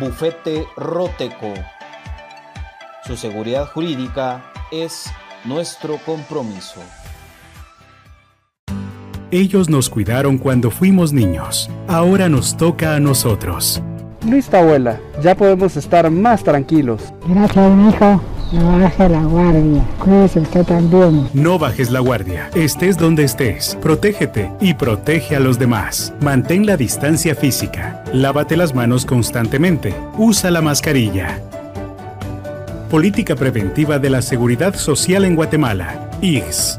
Bufete Roteco. Su seguridad jurídica es nuestro compromiso. Ellos nos cuidaron cuando fuimos niños. Ahora nos toca a nosotros. Listo, abuela. Ya podemos estar más tranquilos. Gracias, hijo. No bajes la guardia. Cuídese usted también. No bajes la guardia. Estés donde estés. Protégete y protege a los demás. Mantén la distancia física. Lávate las manos constantemente. Usa la mascarilla. Política Preventiva de la Seguridad Social en Guatemala. IGS.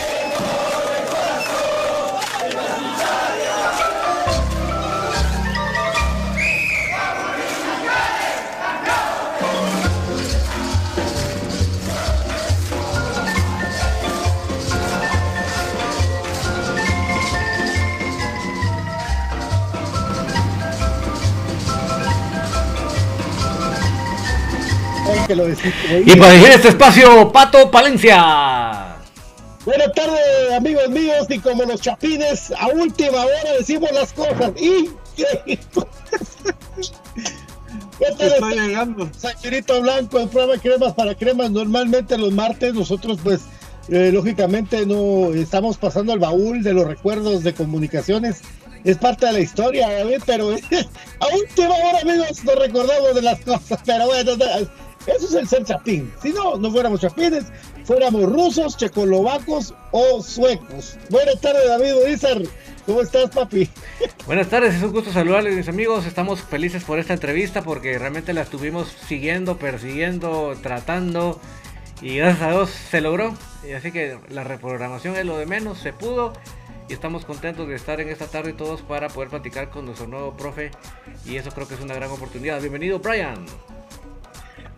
Y para dirigir este espacio, Pato Palencia. Buenas tardes, amigos míos, y como los chapines, a última hora decimos las cosas. Y Está llegando. Sanchurito Blanco, el programa Cremas para Cremas. Normalmente los martes nosotros pues eh, lógicamente no estamos pasando al baúl de los recuerdos de comunicaciones. Es parte de la historia, pero a última hora, amigos, nos recordamos de las cosas. Pero bueno, eso es el ser chapín. Si no, no fuéramos chapines, fuéramos rusos, checoslovacos o suecos. Buenas tardes, David Urizar. ¿Cómo estás, papi? Buenas tardes, es un gusto saludarles, mis amigos. Estamos felices por esta entrevista porque realmente la estuvimos siguiendo, persiguiendo, tratando. Y gracias a Dios se logró. Y así que la reprogramación es lo de menos, se pudo. Y estamos contentos de estar en esta tarde todos para poder platicar con nuestro nuevo profe. Y eso creo que es una gran oportunidad. Bienvenido, Brian.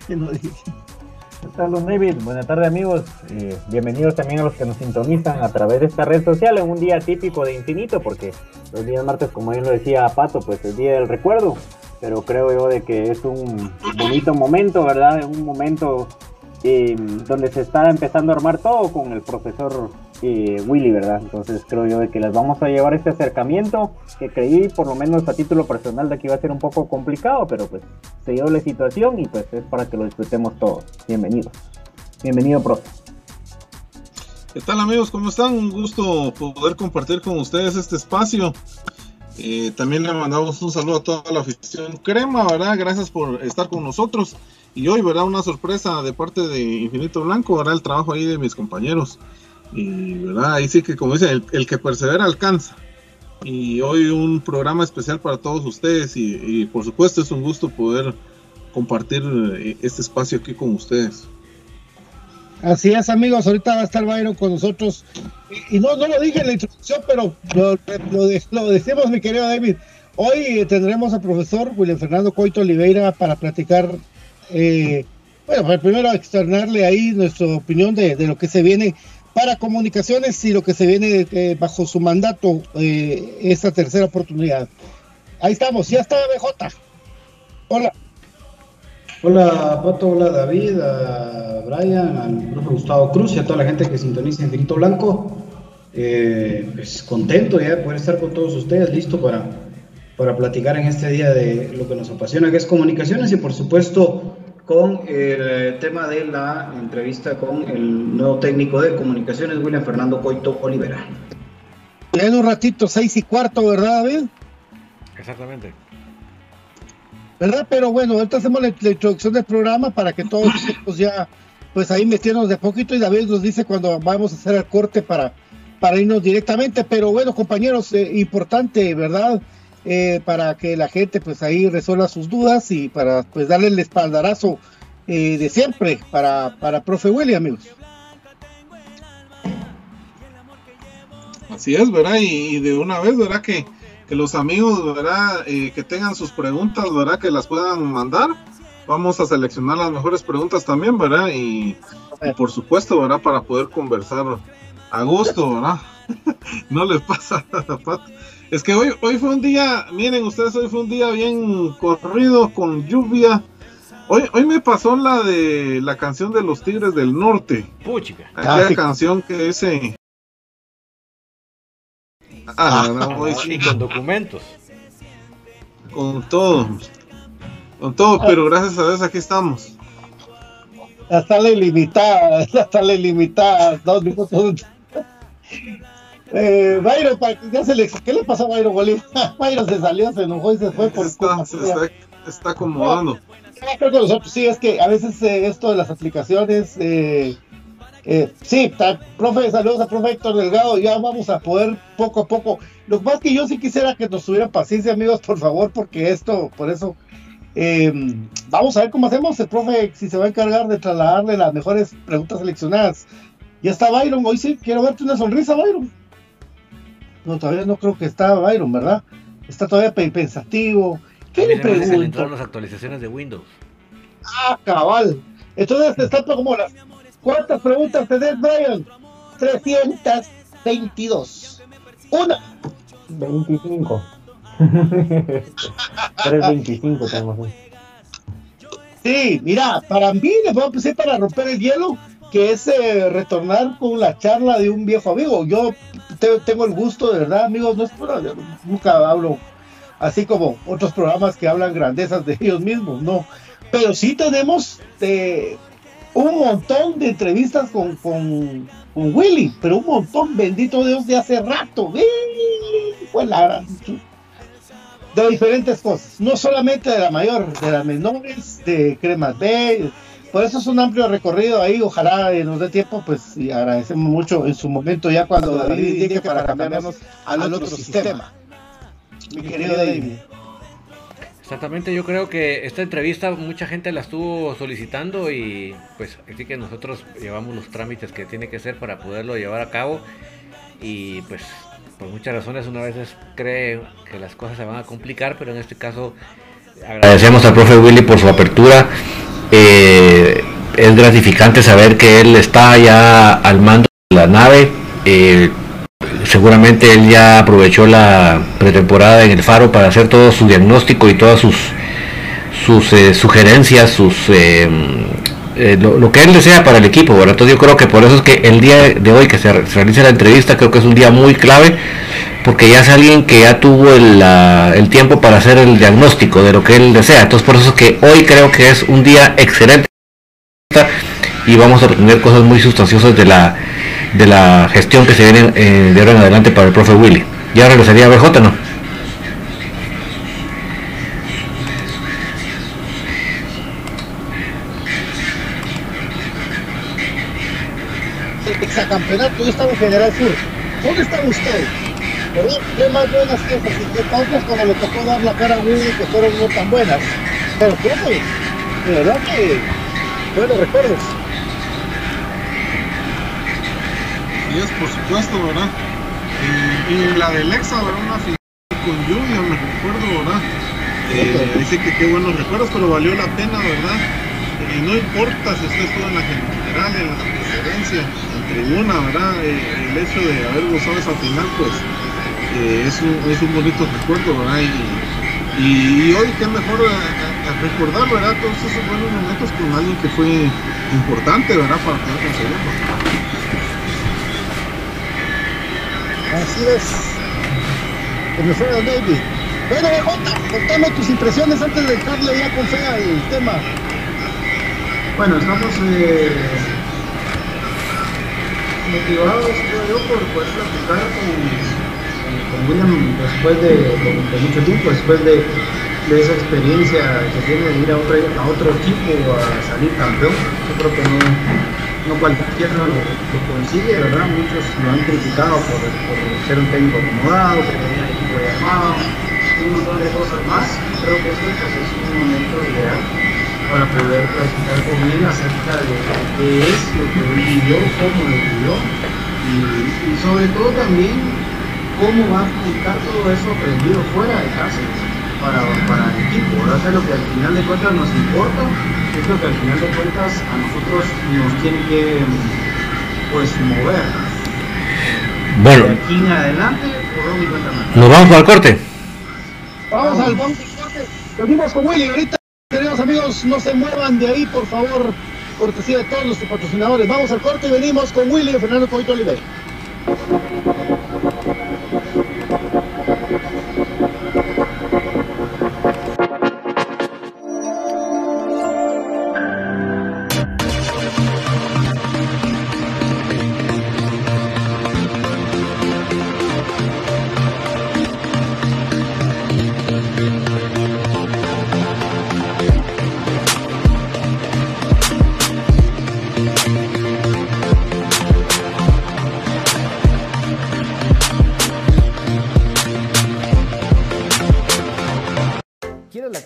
¿Qué tal, David? Buenas tardes, amigos. Eh, bienvenidos también a los que nos sintonizan a través de esta red social un día típico de Infinito, porque los días martes, como bien lo decía Pato, pues es día del recuerdo. Pero creo yo de que es un bonito momento, ¿verdad? Un momento eh, donde se está empezando a armar todo con el profesor eh, Willy, ¿verdad? Entonces creo yo de que les vamos a llevar este acercamiento que creí, por lo menos a título personal, de que iba a ser un poco complicado, pero pues se dio la situación y pues es para que lo disfrutemos todos. Bienvenidos. Bienvenido, profe. ¿Qué tal amigos? ¿Cómo están? Un gusto poder compartir con ustedes este espacio. Eh, también le mandamos un saludo a toda la afición crema, ¿verdad? Gracias por estar con nosotros. Y hoy, ¿verdad? Una sorpresa de parte de Infinito Blanco, ¿verdad? El trabajo ahí de mis compañeros. Y, ¿verdad? Ahí sí que, como dicen, el, que persevera alcanza. Y hoy un programa especial para todos ustedes. Y, por supuesto es un gusto poder compartir eh, este espacio aquí con ustedes. Así es, amigos. Ahorita va a estar Byron con nosotros. Y, no, no lo dije en la introducción, pero lo, lo decimos, mi querido David. Hoy tendremos al profesor William Fernando Coito Oliveira para platicar eh, bueno, primero externarle ahí nuestra opinión de, lo que se viene para comunicaciones y lo que se viene eh, bajo su mandato, eh, esta tercera oportunidad. Ahí estamos, ya está BJ. Hola. Hola Pato, hola David, a Brian, al profe Gustavo Cruz y a toda la gente que sintoniza Infinito Blanco. Eh, pues contento ya de poder estar con todos ustedes, listo para para platicar en este día de lo que nos apasiona, que es comunicaciones y por supuesto con el tema de la entrevista con el nuevo técnico de comunicaciones, William Fernando Coito Olivera. En un ratito, seis y cuarto, ¿verdad, David? Exactamente. ¿Verdad? Pero bueno, ahorita hacemos la, introducción del programa para que todos pues ya, pues ahí metiéndonos de poquito y David nos dice cuando vamos a hacer el corte para, para irnos directamente. Pero bueno, compañeros, eh, importante, ¿verdad? Eh, para que la gente pues ahí resuelva sus dudas y para pues darle el espaldarazo eh, de siempre para, para profe Willy amigos. Así es, ¿verdad? Y, de una vez, ¿verdad? Que, que los amigos, ¿verdad? Eh, que tengan sus preguntas, ¿verdad? Que las puedan mandar. Vamos a seleccionar las mejores preguntas también, ¿verdad? Y, por supuesto, ¿verdad? Para poder conversar a gusto, ¿verdad? no les pasa nada, es que hoy, hoy fue un día, miren ustedes, hoy fue un día bien corrido, con lluvia. Hoy, hoy me pasó la de la canción de los Tigres del Norte. Puchica. Aquella canción que ese. Ah, no, y con documentos. Con todo. Con todo, pero gracias a Dios aquí estamos. Hasta la ilimitada, hasta la ilimitada. Dos minutos. Eh, Byron, ya se le, ¿qué le pasó a Byron Bolívar? Byron se salió, se enojó y se fue por está, se está, está, acomodando. sí, es que a veces eh, esto de las aplicaciones, eh, eh, sí, profe, saludos a profe Héctor Delgado, ya vamos a poder poco a poco. Lo más que yo sí quisiera que nos tuvieran paciencia, amigos, por favor, porque esto, por eso, eh, vamos a ver cómo hacemos. El profe, si se va a encargar de trasladarle las mejores preguntas seleccionadas. Ya está Byron, hoy sí, quiero verte una sonrisa, Byron. No, todavía no creo que está Byron, ¿verdad? Está todavía pensativo. ¿Qué le pregunto? las actualizaciones de Windows. Ah, cabal. Entonces está como las. ¿Cuántas preguntas tenés, Brian? 322. Una. 25. 325 tenemos. Sí, mira, para mí les voy a empezar para romper el hielo que es eh, retornar con la charla de un viejo amigo. Yo tengo el gusto, de verdad, amigos, no es por, nunca hablo así como otros programas que hablan grandezas de ellos mismos, no. Pero sí tenemos eh, un montón de entrevistas con, con, Willy, pero un montón, bendito Dios, de hace rato. Fue la de diferentes cosas, no solamente de la mayor, de las menores, de Cremas B, por eso es un amplio recorrido ahí, ojalá nos dé tiempo, pues y agradecemos mucho en su momento ya cuando David llegue para cambiarnos al otro, sistema. Mi querido David. Exactamente, yo creo que esta entrevista mucha gente la estuvo solicitando y pues así que nosotros llevamos los trámites que tiene que ser para poderlo llevar a cabo y pues por muchas razones una vez cree que las cosas se van a complicar, pero en este caso agradecemos al profe Willy por su apertura. Eh, es gratificante saber que él está ya al mando de la nave. Eh, seguramente él ya aprovechó la pretemporada en el Faro para hacer todo su diagnóstico y todas sus sus eh, sugerencias, sus eh, lo, que él desea para el equipo. Entonces yo creo que por eso es que el día de hoy que se, realice la entrevista creo que es un día muy clave porque ya es alguien que ya tuvo el, tiempo para hacer el diagnóstico de lo que él desea. Entonces por eso es que hoy creo que es un día excelente y vamos a obtener cosas muy sustanciosas de la de la gestión que se viene eh, de ahora en adelante para el profe Willy. Ya regresaría a BJ, ¿no? El exacampeonato, yo estaba en General Sur. ¿Dónde están ustedes? ¿Qué más buenas cosas y qué cosas cuando le tocó dar la cara a Willy que fueron no tan buenas? Pero profe, de verdad que buenos recuerdos. por supuesto, ¿verdad? Y, la del Exa, ¿verdad? Una final con lluvia, me recuerdo, ¿verdad? Eh, dice que qué buenos recuerdos, pero valió la pena, ¿verdad? Y no importa si usted estuvo en la general, en la presidencia, en tribuna, ¿verdad? Eh, el hecho de haber gozado esa final, pues eh, es, un, es un bonito recuerdo, ¿verdad? Y, hoy qué mejor recordar, ¿verdad? Todos esos buenos momentos con alguien que fue importante, ¿verdad? Para poder conseguirlo. Así es. Como fue David. Bueno, BJ, contame tus impresiones antes de dejarle ya con fe al tema. Bueno, estamos eh, motivados, creo yo, por poder platicar con, con William después de, de, mucho tiempo, después de, de, esa experiencia que tiene de ir a otro, a otro equipo a salir campeón. Yo creo que no, no cualquiera lo, consigue, ¿verdad? Muchos lo han criticado por, por ser un técnico acomodado, tener un equipo llamado, un montón de cosas más. Creo que este pues, es un momento ideal para poder platicar con él acerca de qué es lo que él vivió, cómo lo vivió y sobre todo también cómo va a aplicar todo eso aprendido fuera de casa para, para el equipo. ¿verdad? es lo que al final de cuentas nos importa, es lo que al final de cuentas a nosotros nos tiene que pues mover. Bueno. De aquí en adelante, por cuenta Nos vamos al corte. Vamos al vamos al corte. Venimos con Willy ahorita. Queridos amigos, no se muevan de ahí, por favor. Cortesía de todos nuestros patrocinadores. Vamos al corte y venimos con Willy y Fernando Coito Oliver.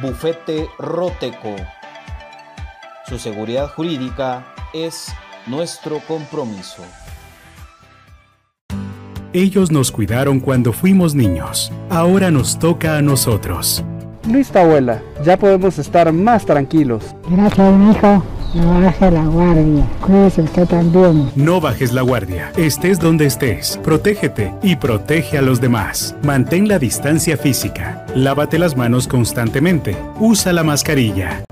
Bufete Roteco. Su seguridad jurídica es nuestro compromiso. Ellos nos cuidaron cuando fuimos niños. Ahora nos toca a nosotros. Listo, abuela. Ya podemos estar más tranquilos. Gracias, hijo. No baje la guardia. Cuídese usted también. No bajes la guardia. Estés donde estés. Protégete y protege a los demás. Mantén la distancia física. Lávate las manos constantemente. Usa la mascarilla.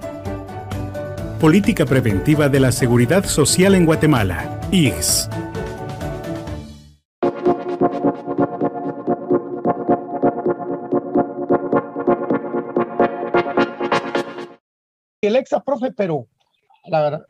Política Preventiva de la Seguridad Social en Guatemala. IGS. el exa profe, pero la verdad.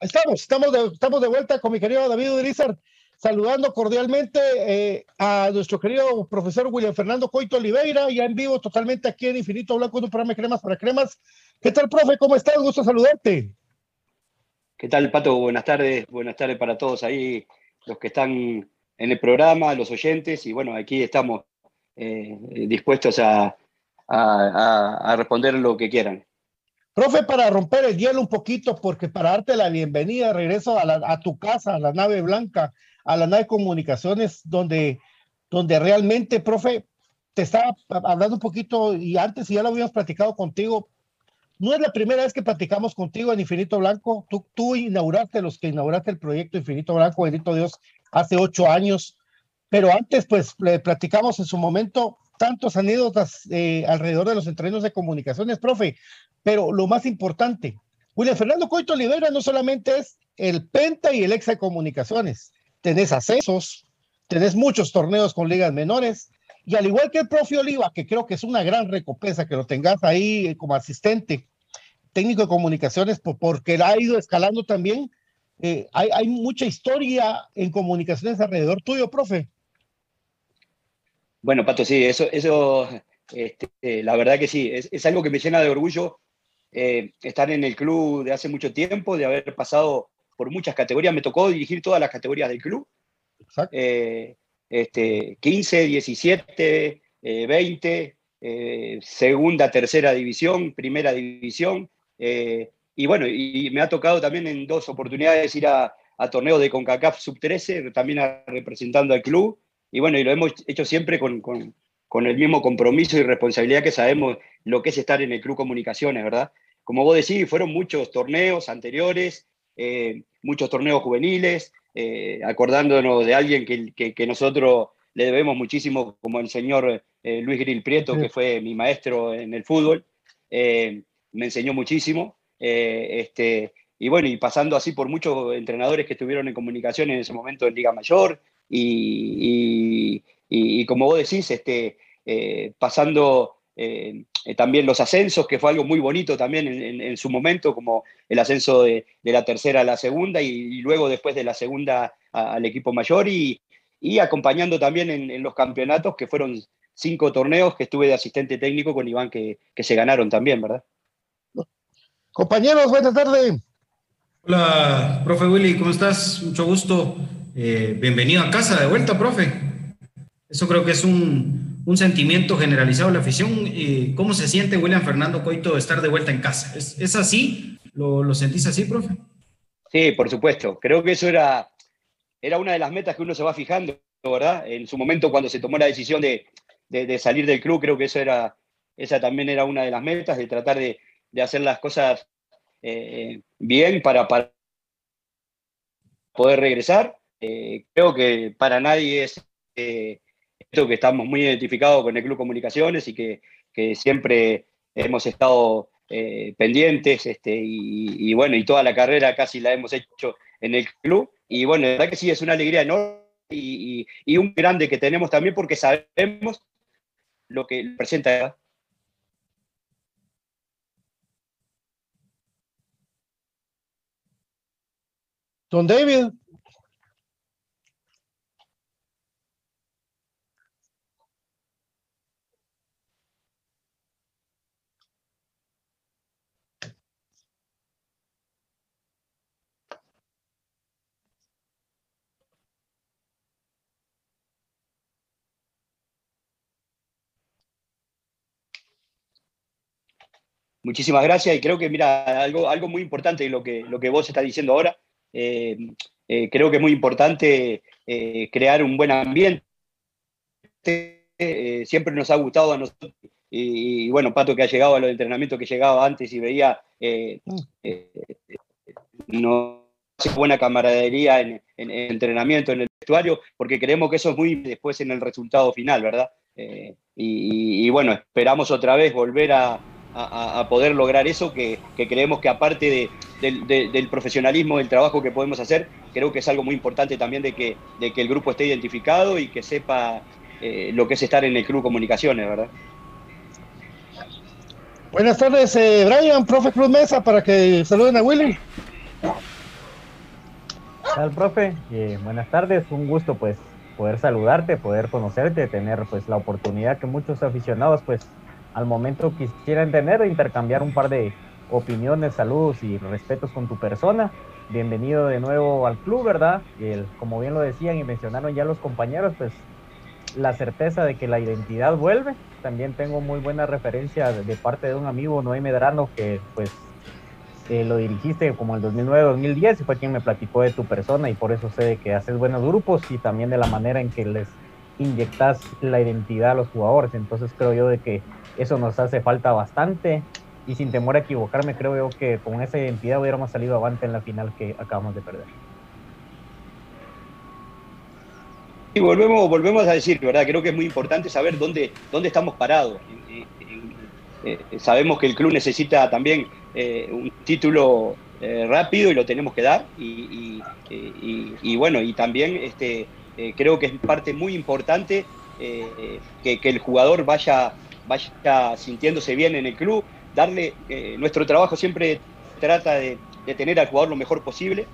Estamos, estamos de, estamos de vuelta con mi querido David Urizar, saludando cordialmente eh, a nuestro querido profesor William Fernando Coito Oliveira, ya en vivo totalmente aquí en Infinito Blanco, un programa de cremas para cremas. ¿Qué tal, profe? ¿Cómo estás? Gusto saludarte. ¿Qué tal, Pato? Buenas tardes, buenas tardes para todos ahí, los que están en el programa, los oyentes, y bueno, aquí estamos eh, dispuestos a, a, responder lo que quieran. Profe, para romper el hielo un poquito, porque para darte la bienvenida, regreso a, tu casa, a la nave blanca, a la nave comunicaciones, donde, donde realmente, profe, te estaba hablando un poquito y antes ya lo habíamos platicado contigo. No es la primera vez que platicamos contigo en Infinito Blanco. Tú, tú inauguraste, los que inauguraste el proyecto Infinito Blanco, bendito Dios, hace ocho años. Pero antes, pues, le platicamos en su momento tantos anécdotas eh, alrededor de los entrenos de comunicaciones, profe, pero lo más importante, William Fernando Coito Olivera no solamente es el Penta y el ex de comunicaciones, tenés accesos, tenés muchos torneos con ligas menores, y al igual que el profe Oliva, que creo que es una gran recompensa que lo tengas ahí como asistente técnico de comunicaciones, porque ha ido escalando también, eh, hay, hay mucha historia en comunicaciones alrededor tuyo, profe. Bueno, Pato, sí, eso, eso este, la verdad que sí, es, algo que me llena de orgullo eh, estar en el club de hace mucho tiempo, de haber pasado por muchas categorías. Me tocó dirigir todas las categorías del club. Eh, este, 15, 17, 20, segunda, tercera división, primera división. Eh, y bueno, y me ha tocado también en dos oportunidades ir a, a torneos de CONCACAF Sub-13, también representando al club y bueno, y lo hemos hecho siempre con, con, el mismo compromiso y responsabilidad que sabemos lo que es estar en el Club Comunicaciones, ¿verdad? Como vos decís, fueron muchos torneos anteriores, eh, muchos torneos juveniles, eh, acordándonos de alguien que, que, nosotros le debemos muchísimo, como el señor eh, Luis Gril Prieto, que fue mi maestro en el fútbol, me enseñó muchísimo. este, y bueno, y pasando así por muchos entrenadores que estuvieron en comunicación en ese momento en Liga Mayor, y, como vos decís, este, eh, pasando eh, eh, también los ascensos, que fue algo muy bonito también en, su momento, como el ascenso de, la tercera a la segunda y, luego después de la segunda al equipo mayor y, acompañando también en, los campeonatos, que fueron cinco torneos que estuve de asistente técnico con Iván, que, que se ganaron también, ¿verdad? Compañeros, buenas tardes. Hola, profe Willy, ¿cómo estás? Mucho gusto. Eh, bienvenido a casa de vuelta, profe. Eso creo que es un, sentimiento generalizado la afición. ¿Cómo se siente William Fernando Coito de estar de vuelta en casa? ¿Es, así? ¿Lo, sentís así, profe? Sí, por supuesto. Creo que eso era, era una de las metas que uno se va fijando, ¿verdad? En su momento cuando se tomó la decisión de, salir del club, creo que eso era, esa también era una de las metas, de tratar de, hacer las cosas eh, bien para, para poder regresar. Eh, creo que para nadie es eh, esto que estamos muy identificados con el Club Comunicaciones y que, siempre hemos estado eh, pendientes este, y, bueno, y toda la carrera casi la hemos hecho en el club. Y bueno, la verdad que sí, es una alegría enorme y, y un grande que tenemos también porque sabemos lo que presenta. Don David. Muchísimas gracias y creo que, mira, algo, algo muy importante lo que, lo que vos estás diciendo ahora, eh, eh, creo que es muy importante eh, crear un buen ambiente. siempre nos ha gustado a nosotros, y, bueno, Pato que ha llegado a los entrenamientos que llegaba antes y veía, no hace buena camaradería en, en, entrenamiento, en el vestuario, porque creemos que eso es muy después en el resultado final, ¿verdad? y bueno, esperamos otra vez volver a, a, poder lograr eso, que, creemos que aparte del profesionalismo, del trabajo que podemos hacer, creo que es algo muy importante también de que, de que el grupo esté identificado y que sepa eh, lo que es estar en el Club Comunicaciones, ¿verdad? Buenas tardes, eh, Brian, profe Cruz Mesa, para que saluden a Willy. tal, profe? Eh, buenas tardes, un gusto pues poder saludarte, poder conocerte, tener pues la oportunidad que muchos aficionados pues al momento quisieran tener e intercambiar un par de opiniones, saludos y respetos con tu persona. Bienvenido de nuevo al club, ¿verdad? El, como bien lo decían y mencionaron ya los compañeros, pues la certeza de que la identidad vuelve. También tengo muy buena referencia de, parte de un amigo, Noé Medrano, que pues eh, lo dirigiste como el 2009-2010 y fue quien me platicó de tu persona y por eso sé que haces buenos grupos y también de la manera en que les inyectas la identidad a los jugadores. Entonces creo yo de que eso nos hace falta bastante y sin temor a equivocarme, creo yo que con esa identidad hubiéramos salido avante en la final que acabamos de perder. Y volvemos, volvemos a decir, ¿verdad? Creo que es muy importante saber dónde, dónde estamos parados. Eh, sabemos que el club necesita también eh, un título eh, rápido y lo tenemos que dar. Y, bueno, y también este, creo que es parte muy importante que, el jugador vaya vaya sintiéndose bien en el club, darle, eh, nuestro trabajo siempre trata de, tener al jugador lo mejor posible,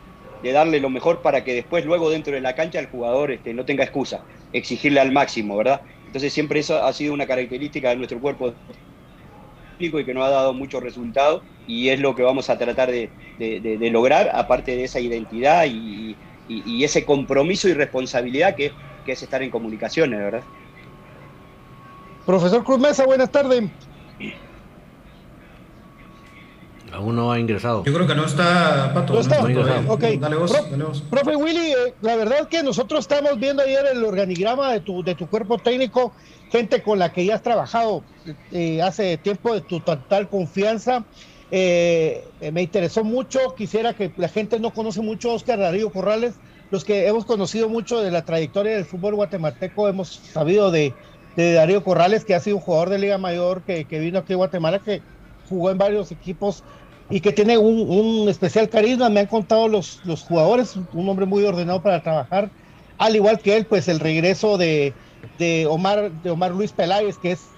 de darle lo mejor para que después, luego dentro de la cancha, el jugador este, no tenga excusa, exigirle al máximo, ¿verdad? Entonces siempre eso ha sido una característica de nuestro cuerpo y que nos ha dado muchos resultados y es lo que vamos a tratar de, lograr, aparte de esa identidad y, ese compromiso y responsabilidad que, que es estar en comunicaciones, ¿verdad? Profesor Cruz Mesa, buenas tardes. Aún no ha ingresado. Yo creo que no está, Pato. No está. Dale vos, Profe Willy, eh, la verdad que nosotros estamos viendo ayer el organigrama de tu, de tu cuerpo técnico, gente con la que ya has trabajado eh, hace tiempo de tu total confianza. Eh, me interesó mucho, quisiera que la gente no conoce mucho a Oscar Darío Corrales, los que hemos conocido mucho de la trayectoria del fútbol guatemalteco, hemos sabido de, de Darío Corrales, que ha sido un jugador de Liga Mayor que, vino aquí a Guatemala, que jugó en varios equipos y que tiene un, especial carisma. Me han contado los, los jugadores, un hombre muy ordenado para trabajar. Al igual que él, pues el regreso de, Omar, de Omar Luis Peláez, que es,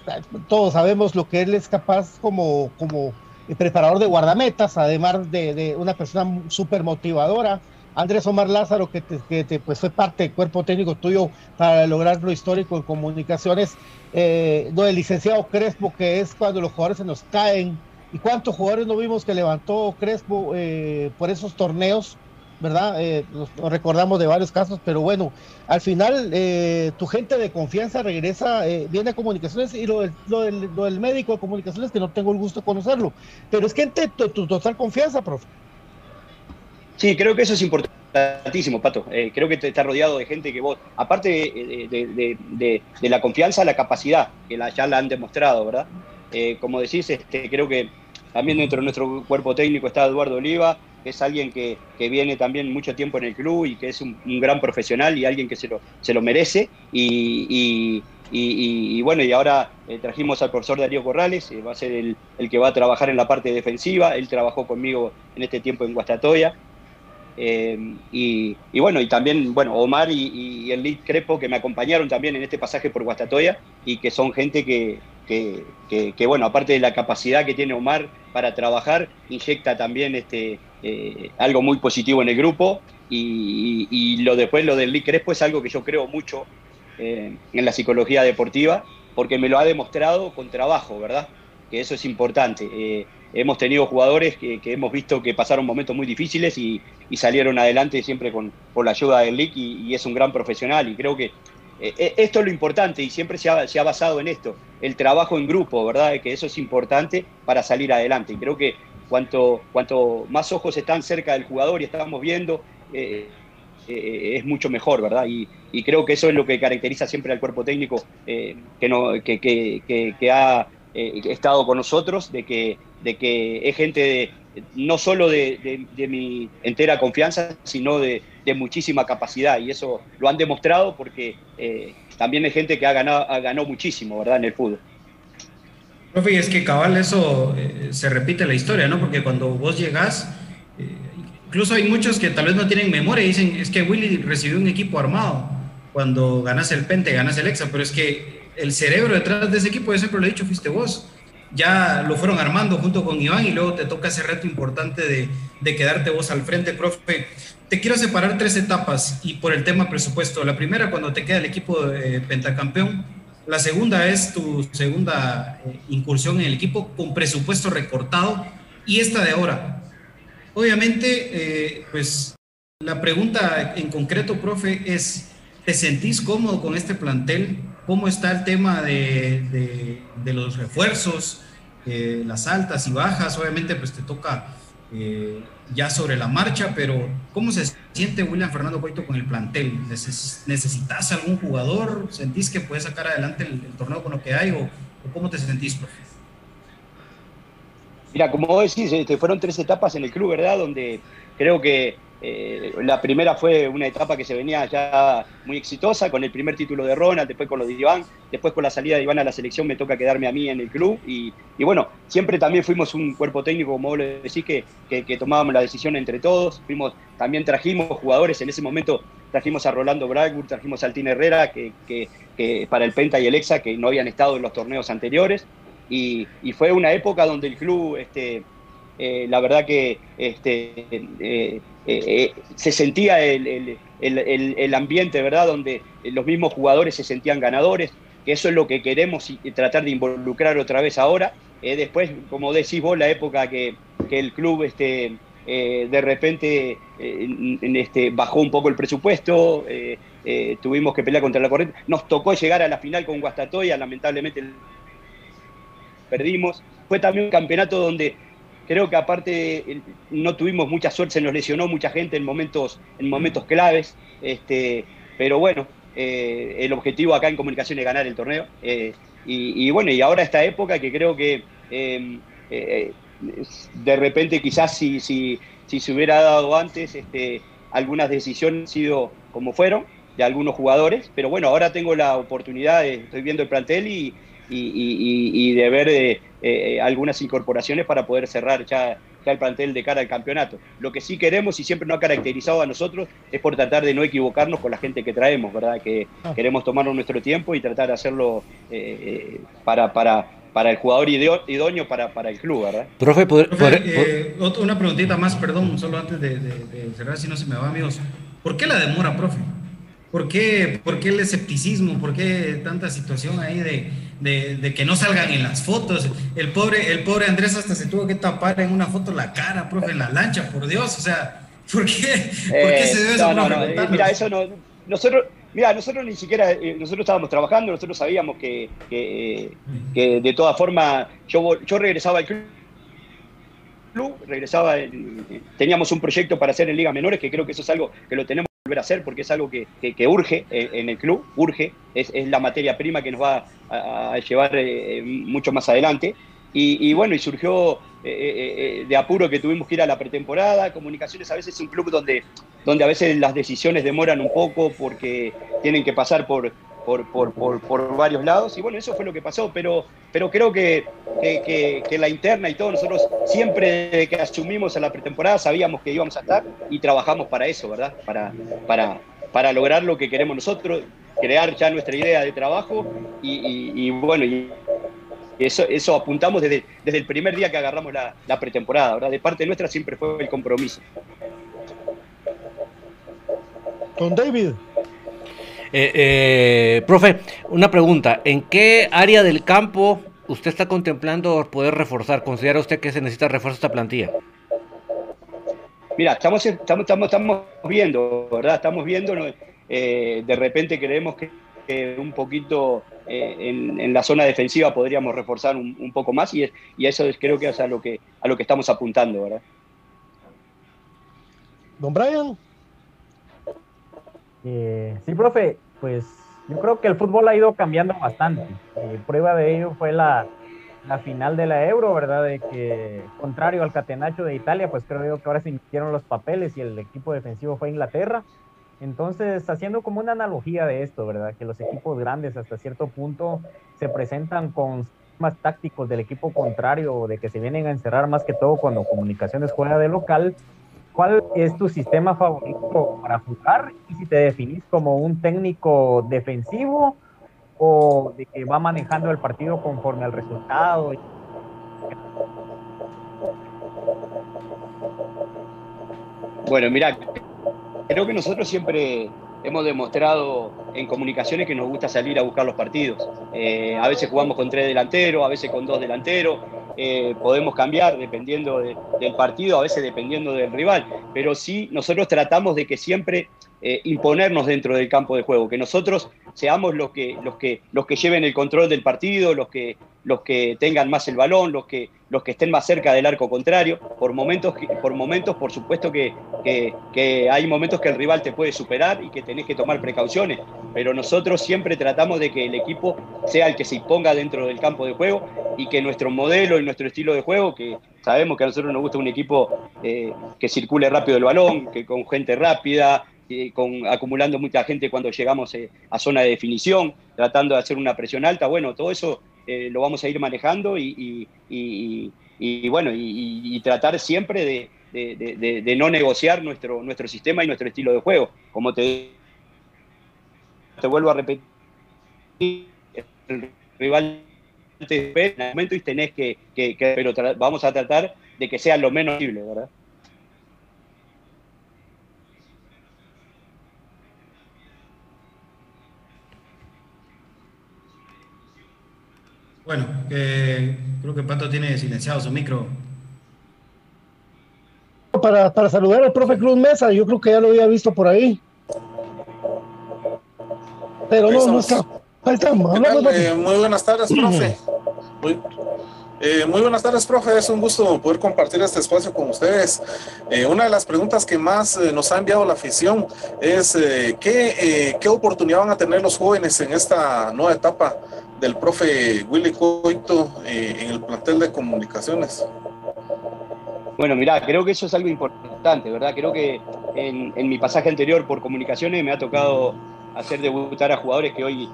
todos sabemos lo que él es capaz como, como preparador de guardametas, además de, de una persona súper motivadora. Andrés Omar Lázaro, que, te, pues fue parte del cuerpo técnico tuyo para lograr lo histórico en comunicaciones, eh, no, el licenciado Crespo, que es cuando los jugadores se nos caen, y cuántos jugadores no vimos que levantó Crespo eh, por esos torneos, ¿verdad? Eh, nos, recordamos de varios casos, pero bueno, al final eh, tu gente de confianza regresa, viene a comunicaciones y lo del, lo, del, médico de comunicaciones que no tengo el gusto de conocerlo, pero es gente de tu total confianza, profe. Sí, creo que eso es importantísimo, Pato. Eh, creo que te está rodeado de gente que vos, aparte de, la confianza, la capacidad, que la, ya la han demostrado, ¿verdad? Eh, como decís, este, creo que también dentro de nuestro cuerpo técnico está Eduardo Oliva, que es alguien que, viene también mucho tiempo en el club y que es un, gran profesional y alguien que se lo, se lo merece. Y, y, bueno, y ahora eh, trajimos al profesor Darío Corrales, eh, va a ser el, que va a trabajar en la parte defensiva, él trabajó conmigo en este tiempo en Guastatoya. Eh, y, bueno, y también, bueno, Omar y, el Lead Crepo que me acompañaron también en este pasaje por Guastatoya y que son gente que, que, bueno, aparte de la capacidad que tiene Omar para trabajar, inyecta también este, algo muy positivo en el grupo y, lo después lo del Lead Crespo es algo que yo creo mucho eh, en la psicología deportiva, porque me lo ha demostrado con trabajo, ¿verdad? Que eso es importante. Eh, hemos tenido jugadores que, hemos visto que pasaron momentos muy difíciles y, salieron adelante siempre con, la ayuda del LIC y, es un gran profesional y creo que eh, esto es lo importante y siempre se ha, basado en esto, el trabajo en grupo, ¿verdad? Que eso es importante para salir adelante. Y creo que cuanto, cuanto más ojos están cerca del jugador y estamos viendo, eh, es mucho mejor, ¿verdad? Y, creo que eso es lo que caracteriza siempre al cuerpo técnico eh, que, ha eh, estado con nosotros, de que, de que es gente no solo de, mi entera confianza, sino de, muchísima capacidad. Y eso lo han demostrado porque también es gente que ha ganado, ha ganado muchísimo, ¿verdad? En el fútbol. Profe, es que cabal eso se repite la historia, ¿no? Porque cuando vos llegás Incluso hay muchos que tal vez no tienen memoria y dicen, es que Willy recibió un equipo armado cuando ganas el Pente, ganas el Exa, pero es que el cerebro detrás de ese equipo, yo siempre lo he dicho, fuiste vos. Ya lo fueron armando junto con Iván y luego te toca ese reto importante de, de quedarte vos al frente, profe. Te quiero separar tres etapas y por el tema presupuesto. La primera, cuando te queda el equipo de pentacampeón. La segunda es tu segunda eh, incursión en el equipo con presupuesto recortado. Y esta de ahora, Obviamente, eh, pues la pregunta en concreto, profe, es, ¿te sentís cómodo con este plantel? ¿Cómo está el tema de, los refuerzos, eh, las altas y bajas? Obviamente, pues te toca eh, ya sobre la marcha, pero ¿cómo se siente William Fernando Coito con el plantel? ¿Necesitas algún jugador? ¿Sentís que puedes sacar adelante el, torneo con lo que hay o, cómo te sentís, profe? Mira, como decís, este, fueron tres etapas en el club, ¿verdad? Donde creo que eh, la primera fue una etapa que se venía ya muy exitosa, con el primer título de Ronald, después con lo de Iván, después con la salida de Iván a la selección me toca quedarme a mí en el club. Y, bueno, siempre también fuimos un cuerpo técnico, como vos lo decís, que, que, tomábamos la decisión entre todos. Fuimos, también trajimos jugadores, en ese momento trajimos a Rolando Bragwood, trajimos a Altín Herrera, que, que para el Penta y el Exa, que no habían estado en los torneos anteriores. Y, fue una época donde el club, este, eh, la verdad que este, eh, eh, se sentía el, ambiente, ¿verdad? Donde los mismos jugadores se sentían ganadores, que eso es lo que queremos y, tratar de involucrar otra vez ahora. después, como decís vos, la época que, el club este, de repente este, bajó un poco el presupuesto, tuvimos que pelear contra la corriente, nos tocó llegar a la final con Guastatoya, lamentablemente perdimos. Fue también un campeonato donde creo que aparte no tuvimos mucha suerte, se nos lesionó mucha gente en momentos, en momentos claves, este, pero bueno, eh, el objetivo acá en comunicación es ganar el torneo. Eh, y, bueno, y ahora esta época que creo que em, eh, de repente quizás si, si, si, se hubiera dado antes, este, algunas decisiones han sido como fueron de algunos jugadores, pero bueno, ahora tengo la oportunidad, estoy viendo el plantel y, y, de ver eh, eh, algunas incorporaciones para poder cerrar ya, el plantel de cara al campeonato. Lo que sí queremos y siempre nos ha caracterizado a nosotros es por tratar de no equivocarnos con la gente que traemos, ¿verdad? Que ah. queremos tomarnos nuestro tiempo y tratar de hacerlo eh, para, para, para el jugador idóneo para, para el club, ¿verdad? Profe, una preguntita más, perdón, solo antes de, de cerrar, si no se me va, amigos. ¿Por qué la demora, profe? ¿Por qué, ¿Por qué el escepticismo? ¿Por qué tanta situación ahí de, de, que no salgan en las fotos? El pobre, el pobre Andrés hasta se tuvo que tapar en una foto la cara, profe, en la lancha, por Dios. O sea, ¿por qué, ¿por qué se debe eso? No, no, eh, mira, eso no. Nosotros, mira, nosotros ni siquiera, eh, nosotros estábamos trabajando, nosotros sabíamos que, que, que de todas formas, yo, yo regresaba al club, regresaba, teníamos un proyecto para hacer en Liga Menores, que creo que eso es algo que lo tenemos volver a hacer porque es algo que, urge eh, en el club, urge, es, la materia prima que nos va a, llevar eh, mucho más adelante. Y, bueno, y surgió eh, de apuro que tuvimos que ir a la pretemporada. Comunicaciones a veces es un club donde, donde a veces las decisiones demoran un poco porque tienen que pasar por, por, por, varios lados. Y bueno, eso fue lo que pasó, pero, pero creo que, que, la interna y todo, nosotros siempre que asumimos a la pretemporada sabíamos que íbamos a estar y trabajamos para eso, ¿verdad? Para, para, para lograr lo que queremos nosotros, crear ya nuestra idea de trabajo y, bueno, y eso, eso apuntamos desde, desde el primer día que agarramos la, la pretemporada, ¿verdad? De parte nuestra siempre fue el compromiso. Con David. Eh, eh, profe, una pregunta. ¿En qué área del campo usted está contemplando poder reforzar? ¿Considera usted que se necesita refuerzo esta plantilla? Mira, estamos, estamos, estamos, estamos viendo, ¿verdad? Estamos viendo, eh, de repente creemos que, un poquito en, la zona defensiva podríamos reforzar un, poco más y, y eso es, creo que es a lo que, a lo que estamos apuntando, ¿verdad? Don Brian. Eh, sí, profe, pues yo creo que el fútbol ha ido cambiando bastante. Eh, prueba de ello fue la, final de la Euro, ¿verdad? De que, contrario al Catenacho de Italia, pues creo yo que ahora se invirtieron los papeles y el equipo defensivo fue Inglaterra. Entonces, haciendo como una analogía de esto, ¿verdad? Que los equipos grandes hasta cierto punto se presentan con más tácticos del equipo contrario, de que se vienen a encerrar más que todo cuando Comunicaciones juega de local, ¿Cuál es tu sistema favorito para jugar? Y si te definís como un técnico defensivo o de que va manejando el partido conforme al resultado. Bueno, mira, creo que nosotros siempre hemos demostrado en comunicaciones que nos gusta salir a buscar los partidos. Eh, a veces jugamos con tres delanteros, a veces con dos delanteros, eh, podemos cambiar dependiendo del partido, a veces dependiendo del rival, pero sí nosotros tratamos de que siempre eh, imponernos dentro del campo de juego, que nosotros seamos los que, los que, los que lleven el control del partido, los que, los que tengan más el balón, los que, los que estén más cerca del arco contrario. Por momentos, por, momentos, por supuesto que, que, hay momentos que el rival te puede superar y que tenés que tomar precauciones, pero nosotros siempre tratamos de que el equipo sea el que se imponga dentro del campo de juego y que nuestro modelo y nuestro estilo de juego, que sabemos que a nosotros nos gusta un equipo eh, que circule rápido el balón, que con gente rápida, con, acumulando mucha gente cuando llegamos eh, a zona de definición, tratando de hacer una presión alta. Bueno, todo eso eh, lo vamos a ir manejando y, bueno, y, tratar siempre de, no negociar nuestro, nuestro sistema y nuestro estilo de juego. Como te, te vuelvo a repetir, el rival te ve en el momento y tenés que, pero vamos a tratar de que sea lo menos posible, ¿verdad? Bueno, creo que Pato tiene silenciado su micro. Para, para saludar al profe Cruz Mesa, yo creo que ya lo había visto por ahí. Pero no, no está. Ahí estamos. Eh, muy buenas tardes, profe. Muy, eh, muy buenas tardes, profe. Es un gusto poder compartir este espacio con ustedes. Eh, una de las preguntas que más nos ha enviado la afición es ¿qué, ¿qué, oportunidad van a tener los jóvenes en esta nueva etapa del profe Willy Coito eh, en el plantel de comunicaciones? Bueno, mira, creo que eso es algo importante, ¿verdad? Creo que en, mi pasaje anterior por comunicaciones me ha tocado hacer debutar a jugadores que hoy,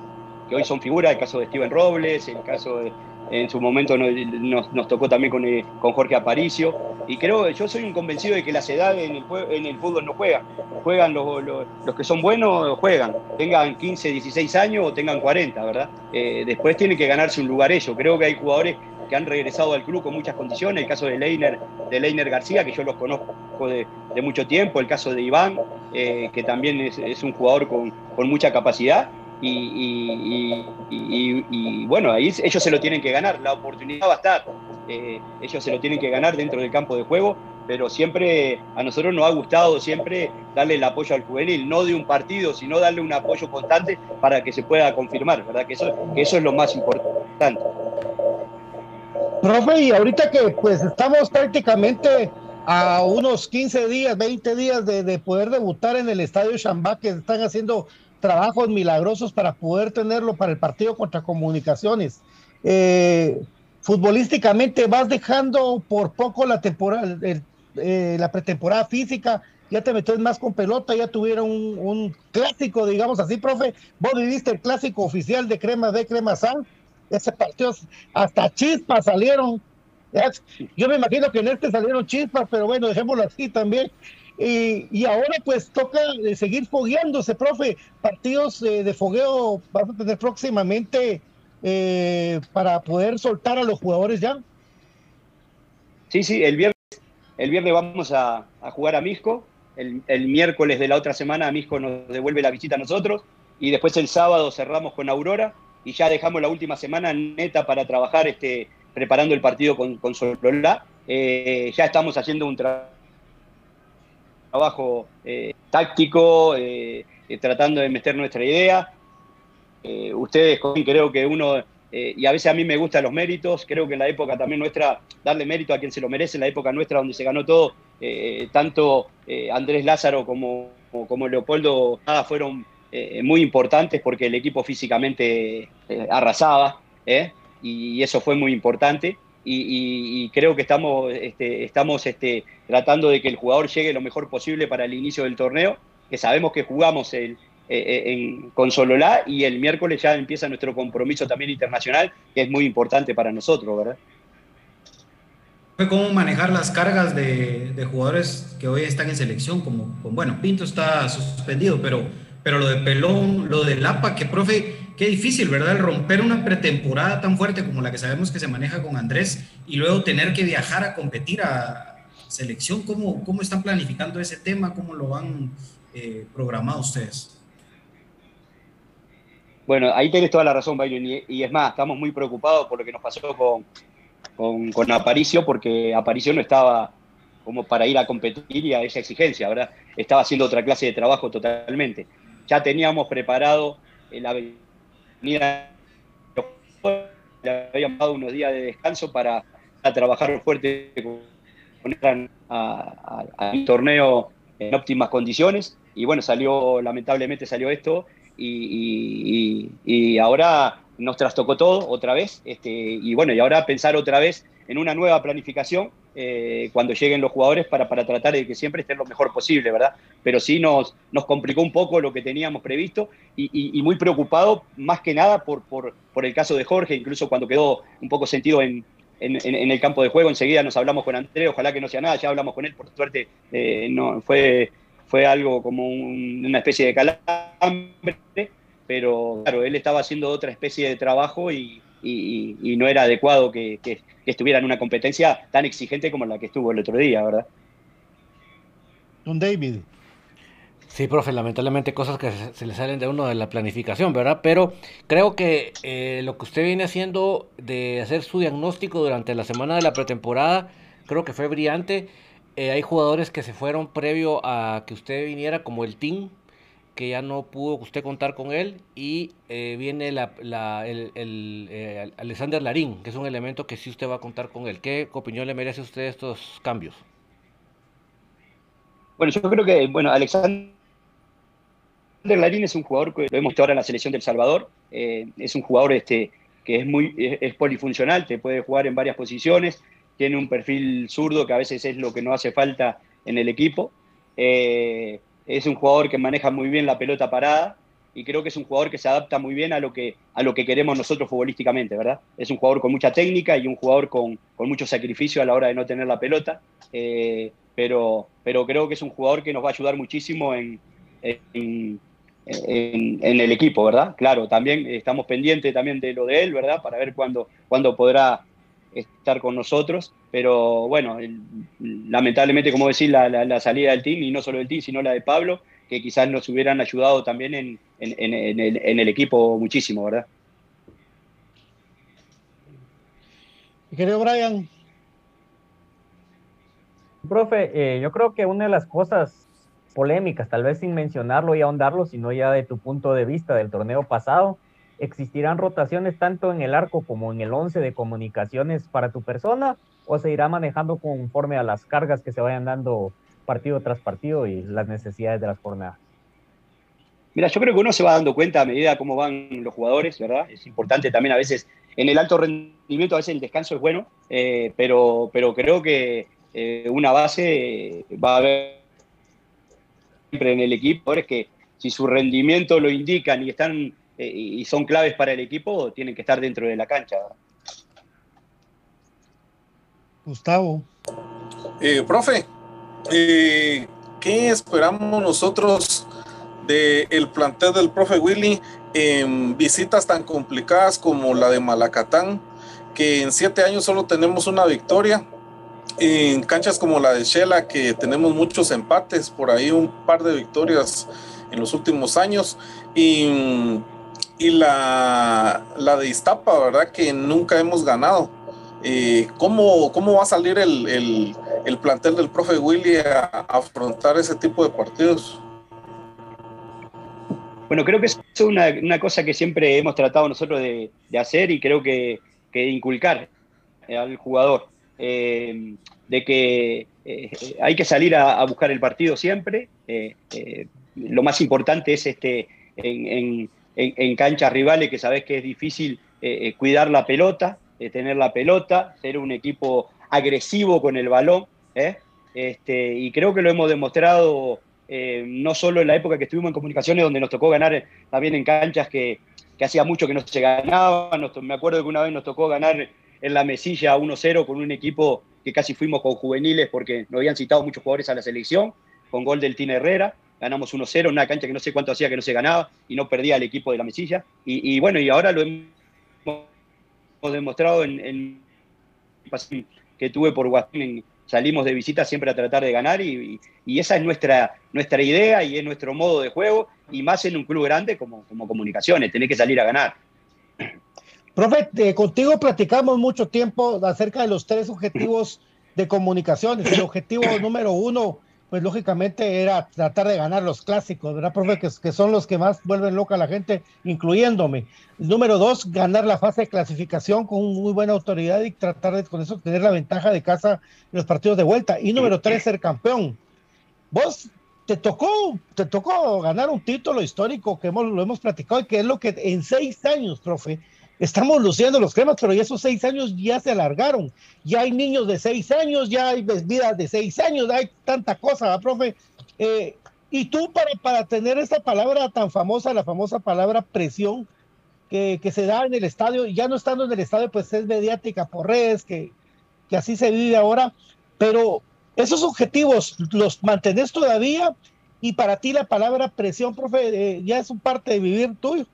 que hoy son figuras, el caso de Steven Robles, el caso de, en su momento nos, tocó también con, eh, con, Jorge Aparicio, y creo, yo soy un convencido de que las edades en el, fútbol no juegan, juegan los, los, que son buenos, juegan, tengan 15, 16 años o tengan 40, ¿verdad? Eh, después tienen que ganarse un lugar ellos, creo que hay jugadores que han regresado al club con muchas condiciones, el caso de Leiner, de Leiner García, que yo los conozco de, mucho tiempo, el caso de Iván, eh, que también es, un jugador con, con mucha capacidad, y, bueno, ahí ellos se lo tienen que ganar, la oportunidad va a estar, eh, ellos se lo tienen que ganar dentro del campo de juego, pero siempre a nosotros nos ha gustado siempre darle el apoyo al juvenil, no de un partido, sino darle un apoyo constante para que se pueda confirmar, ¿verdad? Que eso, que eso es lo más importante. Profe, y ahorita que pues estamos prácticamente a unos 15 días, 20 días de, de poder debutar en el Estadio Chambá, que están haciendo trabajos milagrosos para poder tenerlo para el partido contra comunicaciones. Eh, futbolísticamente vas dejando por poco la temporada, eh, la pretemporada física, ya te metes más con pelota, ya tuvieron un, clásico, digamos así, profe. Vos viviste el clásico oficial de Crema de Crema Sal. Ese partido, hasta chispas salieron. Yo me imagino que en este salieron chispas, pero bueno, dejémoslo así también. Y, ahora pues toca eh, seguir fogueándose, profe. Partidos eh, de fogueo vas a tener próximamente eh, para poder soltar a los jugadores ya. Sí, sí, el viernes, el viernes vamos a, jugar a Misco. El, miércoles de la otra semana Misco nos devuelve la visita a nosotros. Y después el sábado cerramos con Aurora y ya dejamos la última semana neta para trabajar este, preparando el partido con, con ya estamos haciendo un trabajo trabajo eh, táctico, eh, eh, tratando de meter nuestra idea. ustedes creo que uno, y a veces a mí me gustan los méritos, creo que en la época también nuestra, darle mérito a quien se lo merece, la época nuestra donde se ganó todo, tanto Andrés Lázaro como, como Leopoldo fueron muy importantes porque el equipo físicamente arrasaba, y eso fue muy importante y, creo que estamos, este, estamos este, tratando de que el jugador llegue lo mejor posible para el inicio del torneo, que sabemos que jugamos el, eh, eh, en, con Sololá y el miércoles ya empieza nuestro compromiso también internacional, que es muy importante para nosotros, ¿verdad? ¿Cómo manejar las cargas de, de jugadores que hoy están en selección? Como, bueno, Pinto está suspendido, pero pero lo de Pelón, lo de Lapa, que profe, qué difícil, ¿verdad? El romper una pretemporada tan fuerte como la que sabemos que se maneja con Andrés y luego tener que viajar a competir a selección. ¿Cómo, cómo están planificando ese tema? ¿Cómo lo han eh, programado ustedes? Bueno, ahí tenés toda la razón, Byron, y, es más, estamos muy preocupados por lo que nos pasó con, con, Aparicio, porque Aparicio no estaba como para ir a competir y a esa exigencia, ¿verdad? Estaba haciendo otra clase de trabajo totalmente ya teníamos preparado la le habíamos dado unos días de descanso para, trabajar fuerte con a, torneo en óptimas condiciones. Y bueno, salió, lamentablemente salió esto y, ahora nos trastocó todo otra vez este, y bueno, y ahora pensar otra vez en una nueva planificación eh, cuando lleguen los jugadores para, para tratar de que siempre estén lo mejor posible, ¿verdad? Pero sí nos, nos complicó un poco lo que teníamos previsto y, muy preocupado más que nada por, por, por, el caso de Jorge, incluso cuando quedó un poco sentido en, en, el campo de juego, enseguida nos hablamos con Andrés, ojalá que no sea nada, ya hablamos con él, por suerte eh, no, fue, fue algo como una especie de calambre, pero claro, él estaba haciendo otra especie de trabajo y, y, no era adecuado que, que, estuviera en una competencia tan exigente como la que estuvo el otro día, ¿verdad? Don David. Sí, profe, lamentablemente cosas que se, le salen de uno de la planificación, ¿verdad? Pero creo que eh, lo que usted viene haciendo de hacer su diagnóstico durante la semana de la pretemporada, creo que fue brillante. Eh, hay jugadores que se fueron previo a que usted viniera, como el Team, que ya no pudo usted contar con él y eh, viene el, eh, Alexander Larín, que es un elemento que sí usted va a contar con él. ¿Qué opinión le merece a usted estos cambios? Bueno, yo creo que, bueno, Alexander Larín es un jugador que lo hemos visto ahora en la selección del Salvador. Eh, es un jugador este, que es muy es, polifuncional, te puede jugar en varias posiciones, tiene un perfil zurdo que a veces es lo que no hace falta en el equipo. Es un jugador que maneja muy bien la pelota parada y creo que es un jugador que se adapta muy bien a lo que, a lo que queremos nosotros futbolísticamente, ¿verdad? Es un jugador con mucha técnica y un jugador con, mucho sacrificio a la hora de no tener la pelota, eh, pero, pero creo que es un jugador que nos va a ayudar muchísimo en, en, el equipo, ¿verdad? Claro, también estamos pendientes también de lo de él, ¿verdad? Para ver cuándo, cuándo podrá estar con nosotros, pero bueno, lamentablemente, como decir, la, salida del team, y no solo del team, sino la de Pablo, que quizás nos hubieran ayudado también en, el, equipo muchísimo, ¿verdad? Querido Brian. Profe, eh, yo creo que una de las cosas polémicas, tal vez sin mencionarlo y ahondarlo, sino ya de tu punto de vista del torneo pasado, ¿Existirán rotaciones tanto en el arco como en el 11 de comunicaciones para tu persona o se irá manejando conforme a las cargas que se vayan dando partido tras partido y las necesidades de las jornadas? Mira, yo creo que uno se va dando cuenta a medida cómo van los jugadores, ¿verdad? Es importante también a veces, en el alto rendimiento a veces el descanso es bueno, eh, pero, pero creo que eh, una base va a haber en el equipo, es que si su rendimiento lo indican y están y son claves para el equipo, tienen que estar dentro de la cancha. Gustavo. Eh, profe, eh, ¿qué esperamos nosotros del plantel del profe Willy en visitas tan complicadas como la de Malacatán, que en siete años solo tenemos una victoria? En canchas como la de Shela, que tenemos muchos empates, por ahí un par de victorias en los últimos años. Y, y la, la de Iztapa, ¿verdad? Que nunca hemos ganado. Eh, ¿cómo, ¿Cómo va a salir el, el, el plantel del profe Willy a, afrontar ese tipo de partidos? Bueno, creo que es una, una cosa que siempre hemos tratado nosotros de, de hacer y creo que, que inculcar al jugador. Eh, de que eh, hay que salir a, buscar el partido siempre. Eh, eh lo más importante es este, en, en, canchas rivales que sabes que es difícil eh, cuidar la pelota, eh, tener la pelota, ser un equipo agresivo con el balón. ¿eh? Este, y creo que lo hemos demostrado no solo en la época que estuvimos en comunicaciones, donde nos tocó ganar también en canchas que, hacía mucho que no se ganaba. me acuerdo que una vez nos tocó ganar en la mesilla 1-0 con un equipo que casi fuimos con juveniles porque nos habían citado muchos jugadores a la selección, con gol del Tina Herrera ganamos 1-0 en una cancha que no sé cuánto hacía que no se ganaba y no perdía el equipo de la mesilla. Y, bueno, y ahora lo hemos demostrado en, en que tuve por Guasín, salimos de visita siempre a tratar de ganar y, esa es nuestra, nuestra idea y es nuestro modo de juego y más en un club grande como, como Comunicaciones, tenés que salir a ganar. Profe, contigo platicamos mucho tiempo acerca de los tres objetivos de comunicaciones. El objetivo número uno pues lógicamente era tratar de ganar los clásicos, ¿verdad, profe? Que, que, son los que más vuelven loca a la gente, incluyéndome. Número dos, ganar la fase de clasificación con muy buena autoridad y tratar de con eso tener la ventaja de casa en los partidos de vuelta. Y número tres, ser campeón. Vos te tocó, te tocó ganar un título histórico que hemos, lo hemos platicado y que es lo que en seis años, profe, estamos luciendo los cremas, pero esos seis años ya se alargaron. Ya hay niños de seis años, ya hay vidas de seis años, hay tanta cosa, ¿verdad, profe. Eh, y tú para, para tener esa palabra tan famosa, la famosa palabra presión, que, que, se da en el estadio, ya no estando en el estadio, pues es mediática por redes, que, que así se vive ahora, pero esos objetivos los mantienes todavía y para ti la palabra presión, profe, eh, ya es un parte de vivir tuyo.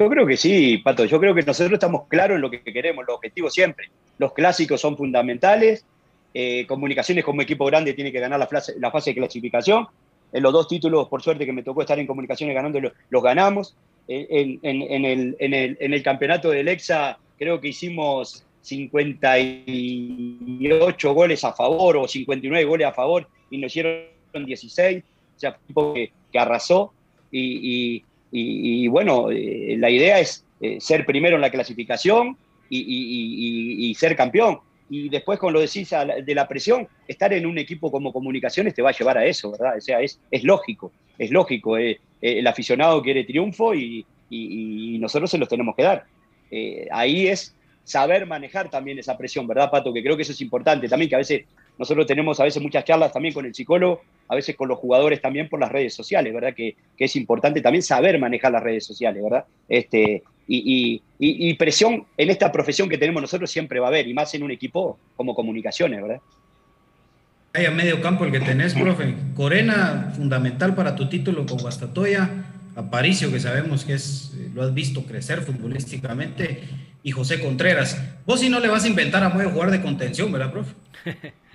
Yo creo que sí, Pato. Yo creo que nosotros estamos claros en lo que queremos, los objetivos siempre. Los clásicos son fundamentales. Eh, comunicaciones como equipo grande tiene que ganar la fase, de clasificación. En los dos títulos, por suerte que me tocó estar en comunicaciones ganando, los, ganamos. En, en, el, campeonato del EXA creo que hicimos 58 goles a favor o 59 goles a favor y nos hicieron 16. O sea, fue un que, que arrasó. Y, y, bueno, eh, la idea es eh, ser primero en la clasificación y, ser campeón. Y después, como lo decís, de la presión, estar en un equipo como comunicaciones te va a llevar a eso, ¿verdad? O sea, es, es lógico, es lógico. Eh, el aficionado quiere triunfo y, nosotros se los tenemos que dar. Ahí es saber manejar también esa presión, ¿verdad, Pato? Que creo que eso es importante también, que a veces nosotros tenemos a veces muchas charlas también con el psicólogo, a veces con los jugadores también por las redes sociales, ¿verdad? Que, que es importante también saber manejar las redes sociales, ¿verdad? Este, y, y, y, presión en esta profesión que tenemos nosotros siempre va a haber, y más en un equipo como comunicaciones, ¿verdad? Hay a medio campo el que tenés, profe. Corena, fundamental para tu título con Guastatoya. Aparicio, que sabemos que es, lo has visto crecer futbolísticamente y José Contreras. Vos si no le vas a inventar a Moyo jugar de contención, ¿verdad, profe?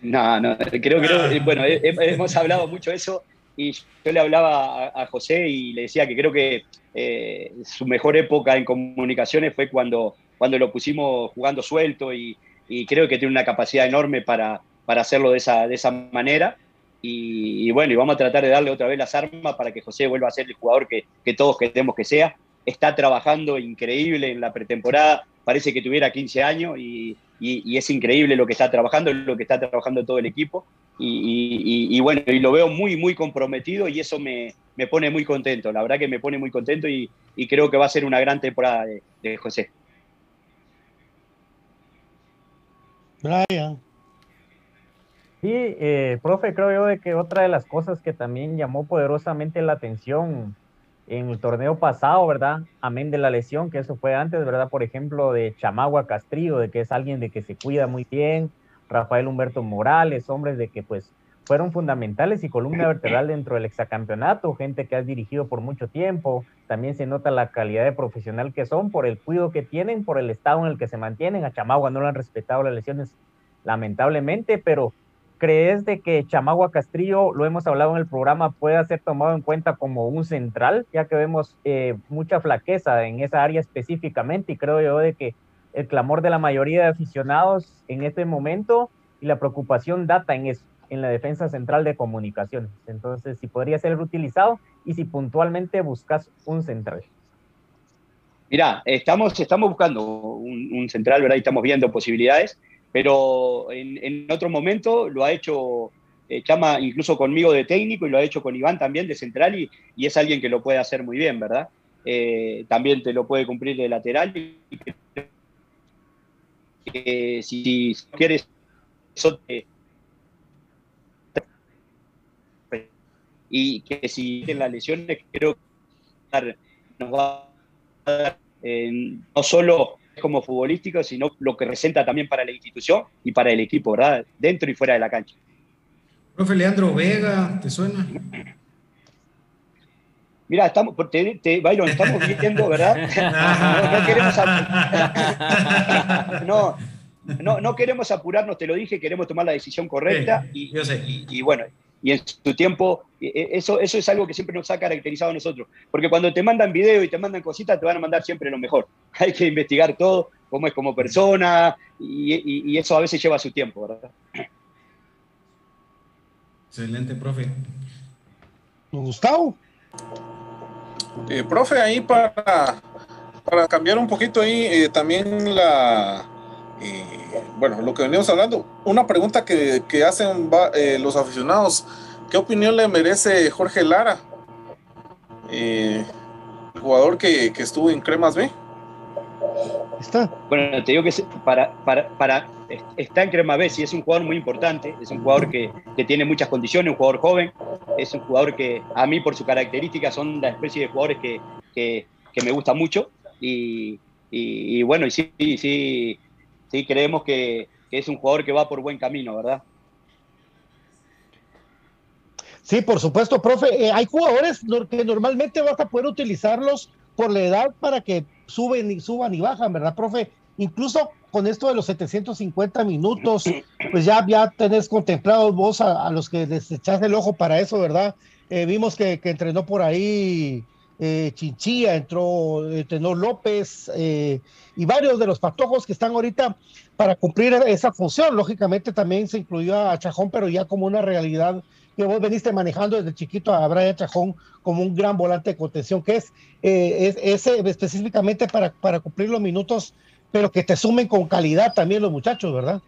No, no, creo que, ah. bueno, hemos hablado mucho de eso y yo le hablaba a, a José y le decía que creo que eh, su mejor época en comunicaciones fue cuando, cuando lo pusimos jugando suelto y, y creo que tiene una capacidad enorme para, para hacerlo de esa, de esa manera. Y, y, bueno, y vamos a tratar de darle otra vez las armas para que José vuelva a ser el jugador que, que todos queremos que sea está trabajando increíble en la pretemporada, parece que tuviera 15 años y, y, y, es increíble lo que está trabajando, lo que está trabajando todo el equipo. Y, y bueno, y lo veo muy, muy comprometido y eso me, me, pone muy contento, la verdad que me pone muy contento y, creo que va a ser una gran temporada de, de José. Brian. Sí, eh, profe, creo yo de que otra de las cosas que también llamó poderosamente la atención en el torneo pasado, ¿verdad? Amén de la lesión, que eso fue antes, ¿verdad? Por ejemplo, de Chamagua Castrillo, de que es alguien de que se cuida muy bien, Rafael Humberto Morales, hombres de que pues fueron fundamentales y columna vertebral dentro del exacampeonato, gente que has dirigido por mucho tiempo, también se nota la calidad de profesional que son por el cuidado que tienen, por el estado en el que se mantienen, a Chamagua no le han respetado las lesiones lamentablemente, pero ¿Crees de que Chamagua Castrillo, lo hemos hablado en el programa, pueda ser tomado en cuenta como un central, ya que vemos eh, mucha flaqueza en esa área específicamente y creo yo de que el clamor de la mayoría de aficionados en este momento y la preocupación data en eso, en la defensa central de comunicaciones. Entonces, si podría ser utilizado y si puntualmente buscas un central. Mira, estamos, estamos buscando un, un central, ¿verdad? Y estamos viendo posibilidades pero en, otro momento lo ha hecho eh, Chama incluso conmigo de técnico y lo ha hecho con Iván también de central y, es alguien que lo puede hacer muy bien, ¿verdad? Eh, también te lo puede cumplir de lateral. Y, si, quieres y que si en las lesiones creo que nos va a dar eh, no solo como futbolístico, sino lo que representa también para la institución y para el equipo, ¿verdad? Dentro y fuera de la cancha. Profe Leandro Vega, ¿te suena? Mira, estamos, te, te, Byron, estamos viendo, ¿verdad? No, no, no, queremos apurarnos, te lo dije, queremos tomar la decisión correcta y, y, bueno, y en su tiempo, e, e, eso, eso es algo que siempre nos ha caracterizado a nosotros. Porque cuando te mandan video y te mandan cositas, te van a mandar siempre lo mejor. Hay que investigar todo, cómo es como persona, y, eso a veces lleva su tiempo, ¿verdad? Excelente, profe. Gustavo. Eh, profe, ahí para, para cambiar un poquito ahí, eh, también la... Eh, bueno, lo que venimos hablando, una pregunta que, hacen eh, los aficionados, ¿qué opinión le merece Jorge Lara, eh, jugador que, estuvo en Cremas B? Está. Bueno, te digo que para, para, para, está en Crema B, sí es un jugador muy importante, es un jugador que, tiene muchas condiciones, un jugador joven, es un jugador que a mí por su característica son la especie de jugadores que, me gusta mucho y, y bueno, y sí, sí, sí creemos que, es un jugador que va por buen camino, ¿verdad? Sí, por supuesto, profe. Eh, hay jugadores que normalmente vas a poder utilizarlos por la edad para que suben y suban y bajan, ¿verdad, profe? Incluso con esto de los 750 minutos, pues ya, ya tenés contemplado vos a, los que les echás el ojo para eso, ¿verdad? Eh, vimos que, que, entrenó por ahí eh, Chinchilla, entró eh, Tenor López eh, y varios de los patojos que están ahorita para cumplir esa función. Lógicamente también se incluyó a Chajón, pero ya como una realidad que vos veniste manejando desde chiquito a Brian Chajón como un gran volante de contención, que es, es ese específicamente para, para cumplir los minutos, pero que te sumen con calidad también los muchachos, ¿verdad?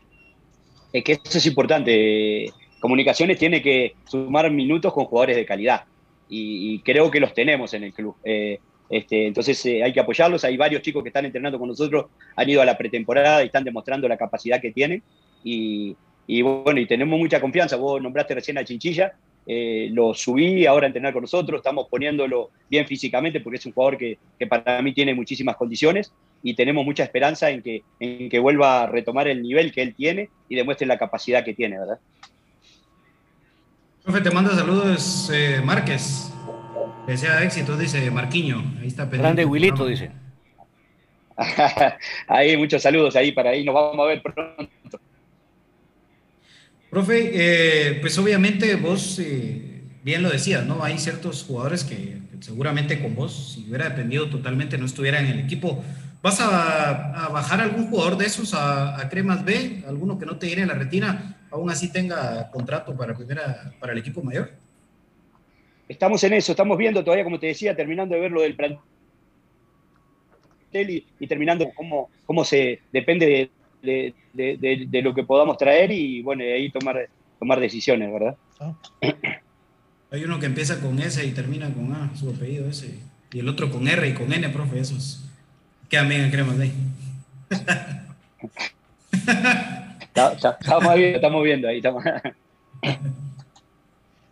Es que eso es importante. Comunicaciones tiene que sumar minutos con jugadores de calidad y, creo que los tenemos en el club. Eh, este, entonces eh, hay que apoyarlos. Hay varios chicos que están entrenando con nosotros, han ido a la pretemporada y están demostrando la capacidad que tienen. Y, bueno, y tenemos mucha confianza. Vos nombraste recién a Chinchilla, eh, lo subí ahora a entrenar con nosotros, estamos poniéndolo bien físicamente porque es un jugador que, que, para mí tiene muchísimas condiciones y tenemos mucha esperanza en que, en que vuelva a retomar el nivel que él tiene y demuestre la capacidad que tiene, ¿verdad? Profe, te manda saludos eh, Márquez. Que sea éxito, dice Marquiño. Ahí está pendiente. Grande Wilito, dice. ahí, muchos saludos ahí para ahí. Nos vamos a ver pronto. Profe, eh, pues obviamente vos eh, bien lo decías, ¿no? Hay ciertos jugadores que, seguramente con vos, si hubiera dependido totalmente, no estuvieran en el equipo. ¿Vas a, bajar algún jugador de esos a, a, Cremas B? ¿Alguno que no te llene la retina? Aún así tenga contrato para, primera, para el equipo mayor? Estamos en eso, estamos viendo todavía, como te decía, terminando de ver lo del plantel y, terminando cómo, cómo se depende de, de, lo que podamos traer y bueno, ahí tomar, tomar decisiones, ¿verdad? Ah. Hay uno que empieza con S y termina con A, su apellido ese, y el otro con R y con N, profe, esos. Quedan bien en cremas de ahí. Estamos viendo, estamos viendo ahí. Estamos.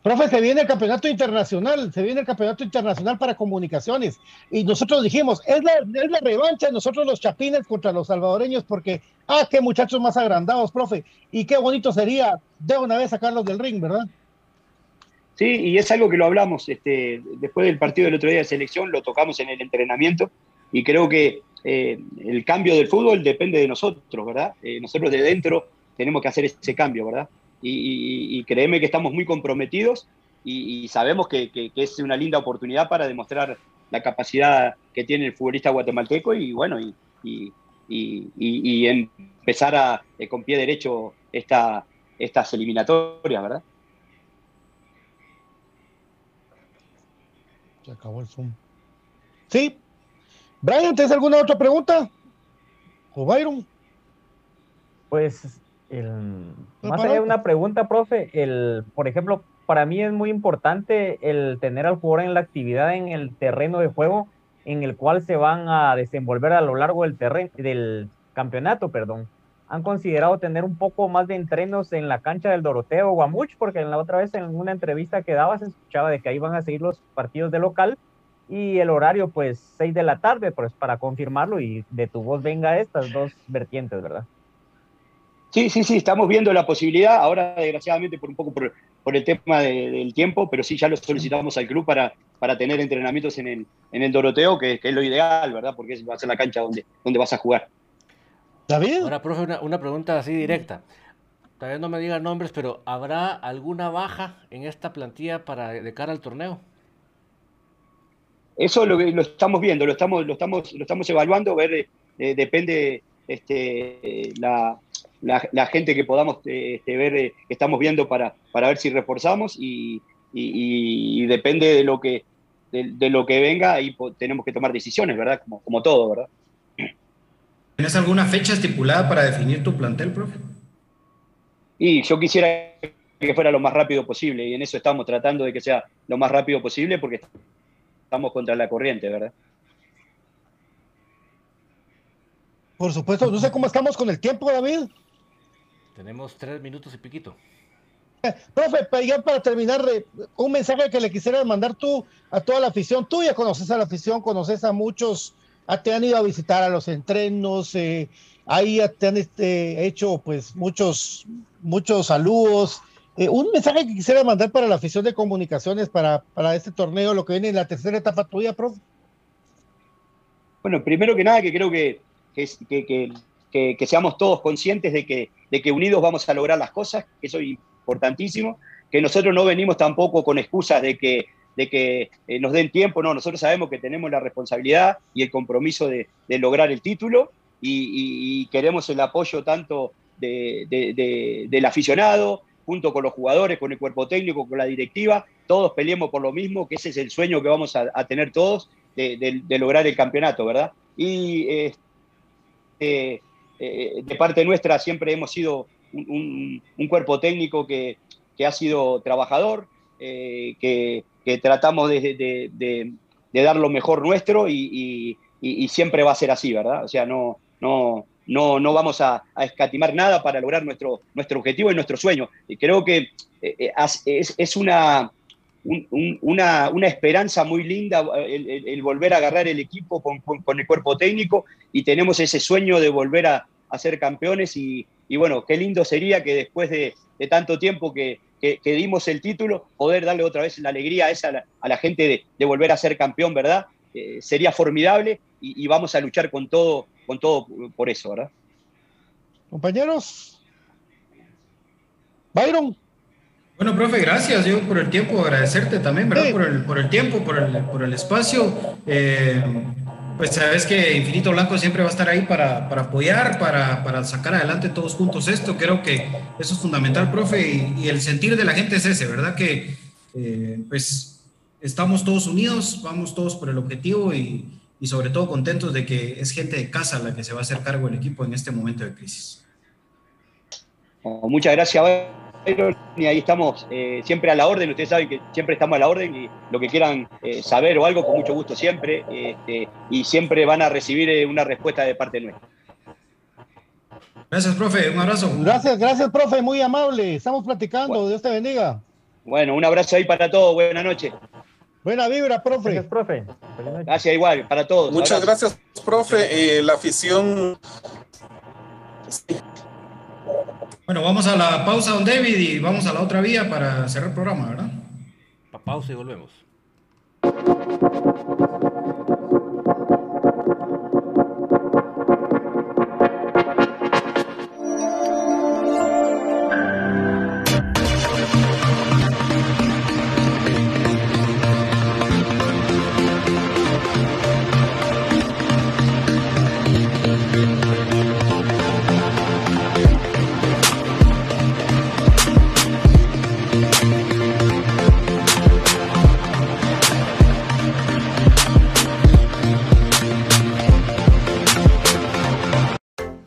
Profe, se viene el campeonato internacional, se viene el campeonato internacional para comunicaciones. Y nosotros dijimos, es la, es la revancha de nosotros los chapines contra los salvadoreños, porque, ah, qué muchachos más agrandados, profe. Y qué bonito sería de una vez sacarlos del ring, ¿verdad? Sí, y es algo que lo hablamos este, después del partido del otro día de selección, lo tocamos en el entrenamiento, y creo que eh, el cambio del fútbol depende de nosotros, ¿verdad? Eh, nosotros de dentro tenemos que hacer ese cambio, ¿verdad? y, créeme que estamos muy comprometidos y, sabemos que, es una linda oportunidad para demostrar la capacidad que tiene el futbolista guatemalteco y bueno, y, empezar a, eh, con pie derecho esta, estas eliminatorias, ¿verdad? Se acabó el Zoom. Sí. Brian, ¿tienes alguna otra pregunta? ¿O Byron? Pues el, más allá de una pregunta, profe, el, por ejemplo, para mí es muy importante el tener al jugador en la actividad en el terreno de juego en el cual se van a desenvolver a lo largo del terreno del campeonato, perdón. Han considerado tener un poco más de entrenos en la cancha del Doroteo Guamuch, porque en la otra vez en una entrevista que daba se escuchaba de que ahí van a seguir los partidos de local y el horario pues 6 de la tarde, pues para confirmarlo y de tu voz venga estas dos vertientes, ¿verdad? Sí, sí, sí, estamos viendo la posibilidad, ahora desgraciadamente por un poco por, el tema del tiempo, pero sí ya lo solicitamos al club para, para tener entrenamientos en el, en el Doroteo, que, es lo ideal, ¿verdad? Porque va a ser la cancha donde, donde vas a jugar. ¿David? Ahora, profe, una, pregunta así directa. Todavía no me digan nombres, pero ¿habrá alguna baja en esta plantilla para de cara al torneo? Eso lo, lo estamos viendo, lo estamos, lo estamos, lo estamos evaluando, ver, eh, depende este, la, la, gente que podamos este, ver, eh, que estamos viendo para, para ver si reforzamos y, depende de lo que, de, lo que venga, ahí tenemos que tomar decisiones, ¿verdad? Como, como todo, ¿verdad? ¿Tienes alguna fecha estipulada para definir tu plantel, profe? Y yo quisiera que fuera lo más rápido posible y en eso estamos tratando de que sea lo más rápido posible porque estamos contra la corriente, ¿verdad? Por supuesto, no sé cómo estamos con el tiempo, David. Tenemos tres minutos y piquito. Profe, ya para terminar, un mensaje que le quisieras mandar tú a toda la afición. Tú ya conoces a la afición, conoces a muchos, te han ido a visitar a los entrenos, eh, ahí te han este, hecho pues muchos, muchos saludos. Eh, un mensaje que quisiera mandar para la afición de comunicaciones para, para este torneo, lo que viene en la tercera etapa tuya, profe. Bueno, primero que nada, que creo que, que que, seamos todos conscientes de que, de que unidos vamos a lograr las cosas, que eso es importantísimo, que nosotros no venimos tampoco con excusas de que, de que eh, nos den tiempo, no, nosotros sabemos que tenemos la responsabilidad y el compromiso de, lograr el título y, queremos el apoyo tanto del aficionado, junto con los jugadores, con el cuerpo técnico, con la directiva, todos peleemos por lo mismo, que ese es el sueño que vamos a, tener todos de, lograr el campeonato, ¿verdad? Y este, eh, de parte nuestra siempre hemos sido un, cuerpo técnico que, ha sido trabajador, eh, que, tratamos de, dar lo mejor nuestro y, siempre va a ser así, ¿verdad? O sea, no, no, no, no vamos a, escatimar nada para lograr nuestro, nuestro objetivo y nuestro sueño. Y creo que eh, es, una, una, esperanza muy linda el, volver a agarrar el equipo con, el cuerpo técnico y tenemos ese sueño de volver a, a ser campeones y, bueno, qué lindo sería que después de, tanto tiempo que, dimos el título, poder darle otra vez la alegría a, esa, a la gente de, volver a ser campeón, ¿verdad? Eh, sería formidable y, vamos a luchar con todo, con todo por eso, ¿verdad? Compañeros. Byron. Bueno, profe, gracias yo por el tiempo, agradecerte también, ¿verdad? Por, el, por el tiempo, por el, por el espacio. Eh, pues sabes que Infinito Blanco siempre va a estar ahí para, para apoyar, para, para, sacar adelante todos juntos esto. Creo que eso es fundamental, profe, y, el sentir de la gente es ese, ¿verdad? Que eh, pues estamos todos unidos, vamos todos por el objetivo y, y, sobre todo contentos de que es gente de casa la que se va a hacer cargo del equipo en este momento de crisis. muchas gracias y ahí estamos eh, siempre a la orden. Ustedes saben que siempre estamos a la orden y lo que quieran eh, saber o algo, con mucho gusto siempre. Este, y siempre van a recibir eh, una respuesta de parte nuestra. Gracias, profe. Un abrazo. Gracias, gracias, profe. Muy amable. Estamos platicando. Dios te bendiga. Bueno, un abrazo ahí para todos. Buenas noches. Buena vibra, profe. Gracias, profe. Gracias, igual, para todos. Muchas Abrazo. gracias, profe. Eh, la afición. Bueno, vamos a la pausa, don David, y vamos a la otra vía para cerrar el programa, ¿verdad? Pa pausa y volvemos.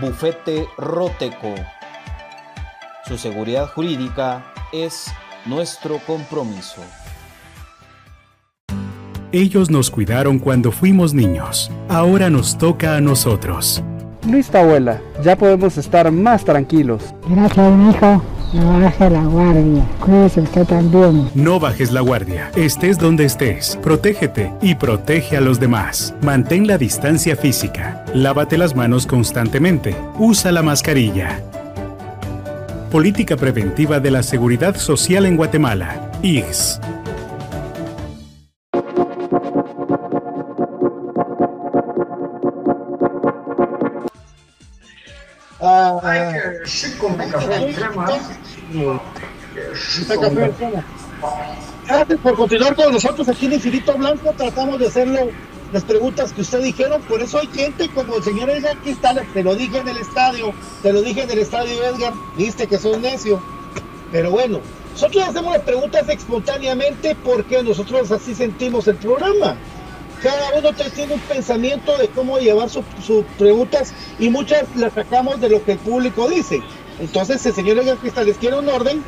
Bufete Roteco. Su seguridad jurídica es nuestro compromiso. Ellos nos cuidaron cuando fuimos niños. Ahora nos toca a nosotros. Listo, abuela. Ya podemos estar más tranquilos. Gracias, mijo. No baje la guardia. Cuídese usted también. No bajes la guardia. Estés donde estés. Protégete y protege a los demás. Mantén la distancia física. Lávate las manos constantemente. Usa la mascarilla. Política Preventiva de la Seguridad Social en Guatemala. IGS. Gracias por continuar con nosotros aquí en Infinito Blanco. Tratamos de hacerlo las preguntas que usted dijeron. Por eso hay gente como el señor Edgar, está, te lo dije en el estadio, te lo dije en el estadio Edgar, viste que sos necio. Pero bueno, nosotros hacemos las preguntas espontáneamente porque nosotros así sentimos el programa. Cada uno tiene un pensamiento de cómo llevar sus preguntas y muchas las sacamos de lo que el público dice. Entonces, el señor Edgar Cristales quiere un orden,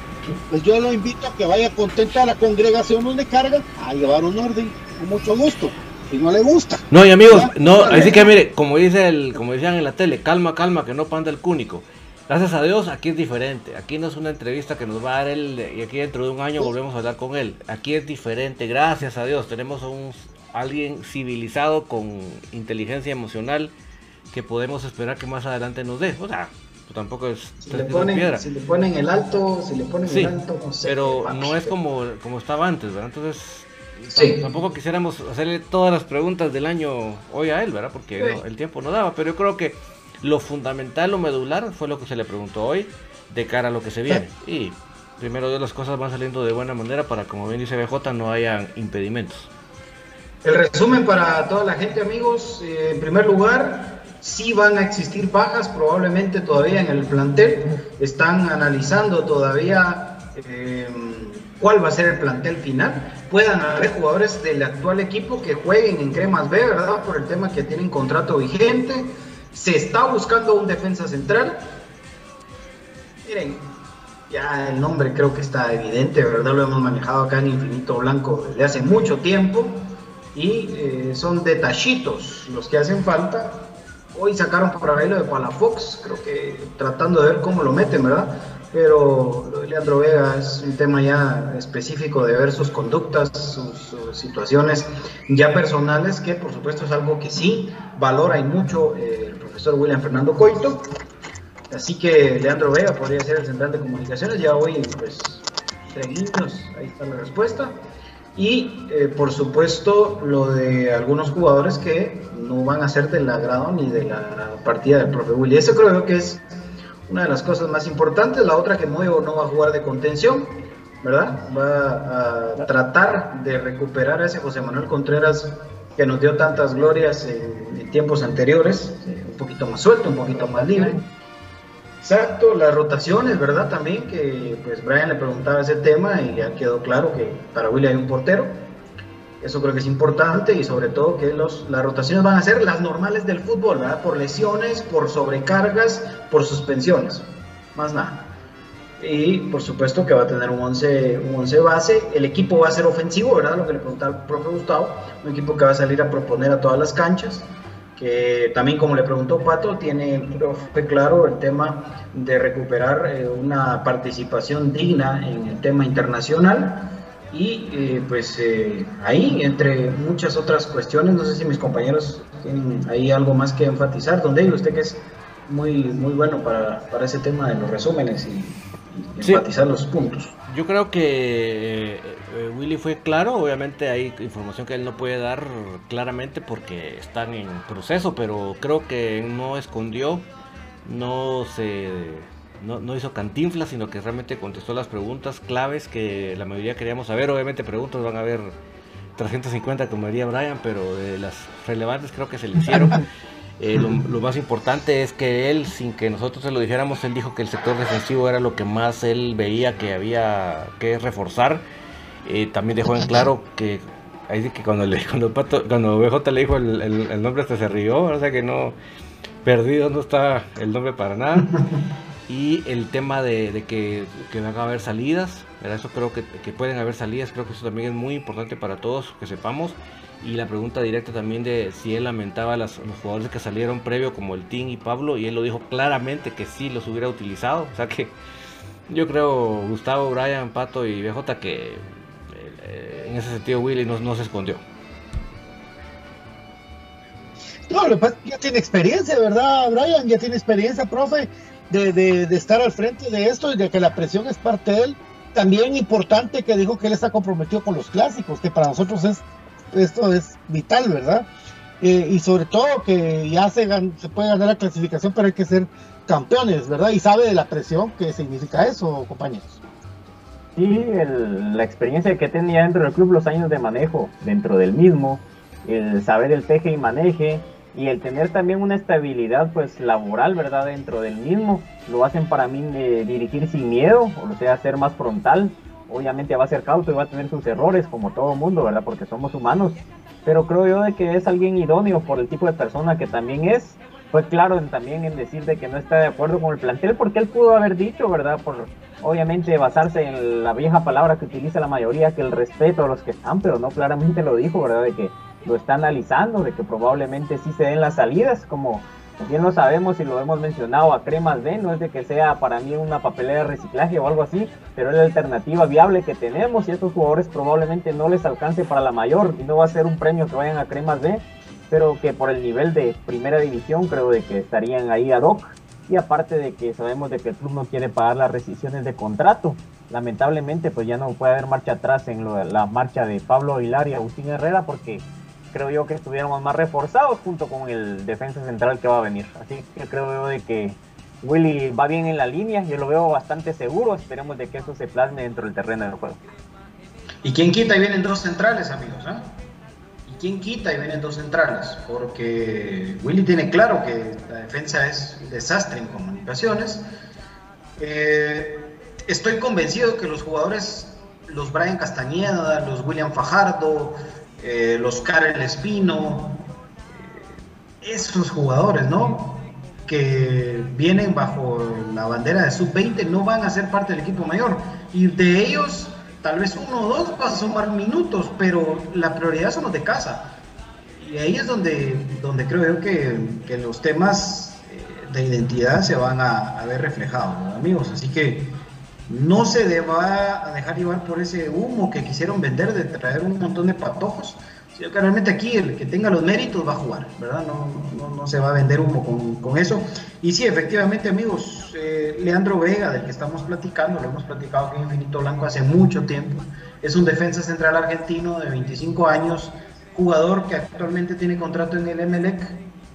pues yo lo invito a que vaya contento a la congregación donde carga a llevar un orden, con mucho gusto. Si no le gusta. No, y amigos, no, así que mire, como dice el, como decían en la tele, calma, calma, que no panda el cúnico. Gracias a Dios, aquí es diferente. Aquí no es una entrevista que nos va a dar él y aquí dentro de un año volvemos a hablar con él. Aquí es diferente, gracias a Dios. Tenemos a un alguien civilizado con inteligencia emocional que podemos esperar que más adelante nos dé. O sea, pues tampoco es Si le, ponen, piedra. si le ponen el alto, si le ponen Sí, el alto, no sé. pero no es como, como estaba antes, ¿verdad? Entonces, Sí. tam- tampoco quisiéramos hacerle todas las preguntas del año hoy a él, ¿verdad? Porque Sí. no- el tiempo no daba, pero yo creo que lo fundamental, lo medular, fue lo que se le preguntó hoy de cara a lo que se viene. Y primero de las cosas van saliendo de buena manera para, como bien dice BJ, no haya impedimentos. El resumen para toda la gente, amigos. Eh, en primer lugar, sí van a existir bajas probablemente todavía en el plantel. Están analizando todavía eh, cuál va a ser el plantel final. Puedan haber jugadores del actual equipo que jueguen en Cremas B, ¿verdad? Por el tema que tienen contrato vigente. Se está buscando un defensa central. Miren, ya el nombre creo que está evidente, ¿verdad? Lo hemos manejado acá en Infinito Blanco desde hace mucho tiempo y eh, son detallitos los que hacen falta. Hoy sacaron por ahí lo de Palafox, creo que tratando de ver cómo lo meten, ¿verdad? Pero lo de Leandro Vega es un tema ya específico de ver sus conductas, sus, situaciones ya personales, que por supuesto es algo que sí valora y mucho eh, el profesor William Fernando Coito. Así que Leandro Vega podría ser el central de comunicaciones, ya hoy pues tres ahí está la respuesta. Y eh, por supuesto lo de algunos jugadores que no van a ser del agrado ni de la partida del profe Willy. Eso creo que es una de las cosas más importantes. La otra que Moyo no va a jugar de contención, ¿verdad? Va a tratar de recuperar a ese José Manuel Contreras que nos dio tantas glorias en, tiempos anteriores, un poquito más suelto, un poquito más libre. Exacto, las rotaciones, ¿verdad? También que pues Brian le preguntaba ese tema y ya quedó claro que para Willy hay un portero. Eso creo que es importante y sobre todo que los, las rotaciones van a ser las normales del fútbol, ¿verdad? Por lesiones, por sobrecargas, por suspensiones. Más nada. Y por supuesto que va a tener un 11, un 11 base. El equipo va a ser ofensivo, ¿verdad? Lo que le preguntaba el profe Gustavo. Un equipo que va a salir a proponer a todas las canchas que también como le preguntó Pato, tiene profe claro el tema de recuperar eh, una participación digna en el tema internacional. Y eh, pues eh, ahí entre muchas otras cuestiones, no sé si mis compañeros tienen ahí algo más que enfatizar, donde usted que es muy, muy bueno para, para ese tema de los resúmenes y, enfatizar los puntos. Yo creo que eh, Willy fue claro, obviamente hay información que él no puede dar claramente porque están en proceso, pero creo que no escondió, no se no, hizo cantinflas, sino que realmente contestó las preguntas claves que la mayoría queríamos saber. Obviamente preguntas van a haber 350 como diría Brian, pero de las relevantes creo que se le hicieron. Eh, lo, más importante es que él, sin que nosotros se lo dijéramos, él dijo que el sector defensivo era lo que más él veía que había que reforzar. Eh, también dejó en claro que ahí que cuando le cuando cuando BJ le dijo el, nombre hasta se rió, o sea que no perdido no está el nombre para nada. Y el tema de, que, que, van a haber salidas, eso creo que, que, pueden haber salidas, creo que eso también es muy importante para todos que sepamos. Y la pregunta directa también de si él lamentaba a los jugadores que salieron previo, como el Team y Pablo, y él lo dijo claramente que sí los hubiera utilizado. O sea que yo creo, Gustavo, Brian, Pato y BJ, que eh, en ese sentido Willy no, se escondió. No, ya tiene experiencia, ¿verdad, Brian? Ya tiene experiencia, profe, de, de, estar al frente de esto y de que la presión es parte de él. También importante que dijo que él está comprometido con los clásicos, que para nosotros es esto es vital, ¿verdad? Eh, y sobre todo que ya se, puede ganar la clasificación, pero hay que ser campeones, ¿verdad? Y sabe de la presión que significa eso, compañeros. Sí, la experiencia que tenía dentro del club, los años de manejo dentro del mismo, el saber el teje y maneje y el tener también una estabilidad pues laboral, ¿verdad? Dentro del mismo, lo hacen para mí de dirigir sin miedo, o sea, ser más frontal, obviamente va a ser cauto y va a tener sus errores como todo mundo, ¿verdad? Porque somos humanos. Pero creo yo de que es alguien idóneo por el tipo de persona que también es. Fue claro también en decir de que no está de acuerdo con el plantel porque él pudo haber dicho, ¿verdad? Por obviamente basarse en la vieja palabra que utiliza la mayoría, que el respeto a los que están, pero no claramente lo dijo, ¿verdad? De que lo está analizando, de que probablemente sí se den las salidas, como Bien lo sabemos y lo hemos mencionado a Cremas B, no es de que sea para mí una papelera de reciclaje o algo así, pero es la alternativa viable que tenemos y estos jugadores probablemente no les alcance para la mayor y no va a ser un premio que vayan a Cremas B, pero que por el nivel de primera división creo de que estarían ahí ad hoc. Y aparte de que sabemos de que el club no quiere pagar las rescisiones de contrato, lamentablemente pues ya no puede haber marcha atrás en la marcha de Pablo Aguilar y Agustín Herrera porque creo yo que estuviéramos más reforzados junto con el defensa central que va a venir. Así que creo yo de que Willy va bien en la línea, yo lo veo bastante seguro, esperemos de que eso se plasme dentro del terreno del juego. ¿Y quién quita y vienen dos centrales, amigos? ¿eh? ¿Y quién quita y vienen dos centrales? Porque Willy tiene claro que la defensa es un desastre en comunicaciones. Eh, estoy convencido que los jugadores, los Brian Castañeda, los William Fajardo, eh, los Karel Espino, eh, esos jugadores, ¿no? Que vienen bajo la bandera de sub-20 no van a ser parte del equipo mayor. Y de ellos, tal vez uno o dos van a sumar minutos, pero la prioridad son los de casa. Y ahí es donde, donde creo yo que, que los temas eh, de identidad se van a, ver reflejados, ¿no, amigos. Así que no se deba a dejar llevar por ese humo que quisieron vender de traer un montón de patojos, sino que realmente aquí el que tenga los méritos va a jugar, ¿verdad? No, no, no se va a vender humo con, con eso. Y sí, efectivamente, amigos, eh, Leandro Vega, del que estamos platicando, lo hemos platicado aquí en Infinito Blanco hace mucho tiempo, es un defensa central argentino de 25 años, jugador que actualmente tiene contrato en el Emelec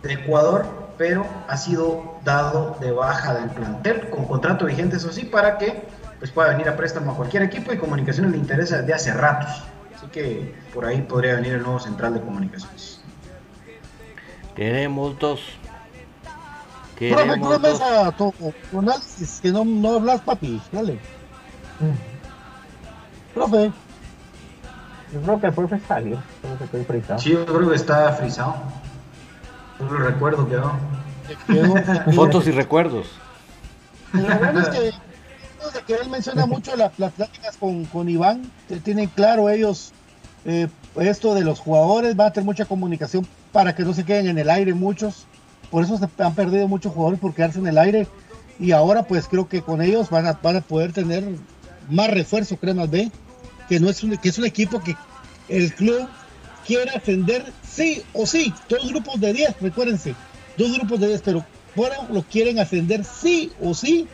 de Ecuador, pero ha sido dado de baja del plantel con contrato vigente, eso sí, para que pues pueda venir a préstamo a cualquier equipo y comunicaciones le interesa desde hace ratos. Así que por ahí podría venir el nuevo central de comunicaciones. Queremos dos. Profe, Queremos ¿cómo ves dos. a tu, tu análisis? Que no, no hablas, papi. Dale. Profe. Yo creo que el profe salió, creo que estoy frisado. Sí, yo creo que está frisado. No lo recuerdo quedó. Fotos y recuerdos. Lo bueno es que, es que él menciona mucho la- las pláticas con, con Iván, tienen claro ellos eh, esto de los jugadores, va a tener mucha comunicación para que no se queden en el aire muchos, por eso se han perdido muchos jugadores por quedarse en el aire. Y ahora pues creo que con ellos van a, poder tener más refuerzo, Cremas B, que, no es un, que es un equipo que el club quiere ascender sí o sí, dos grupos de 10, recuérdense, dos grupos de 10, pero fuera lo quieren ascender sí o sí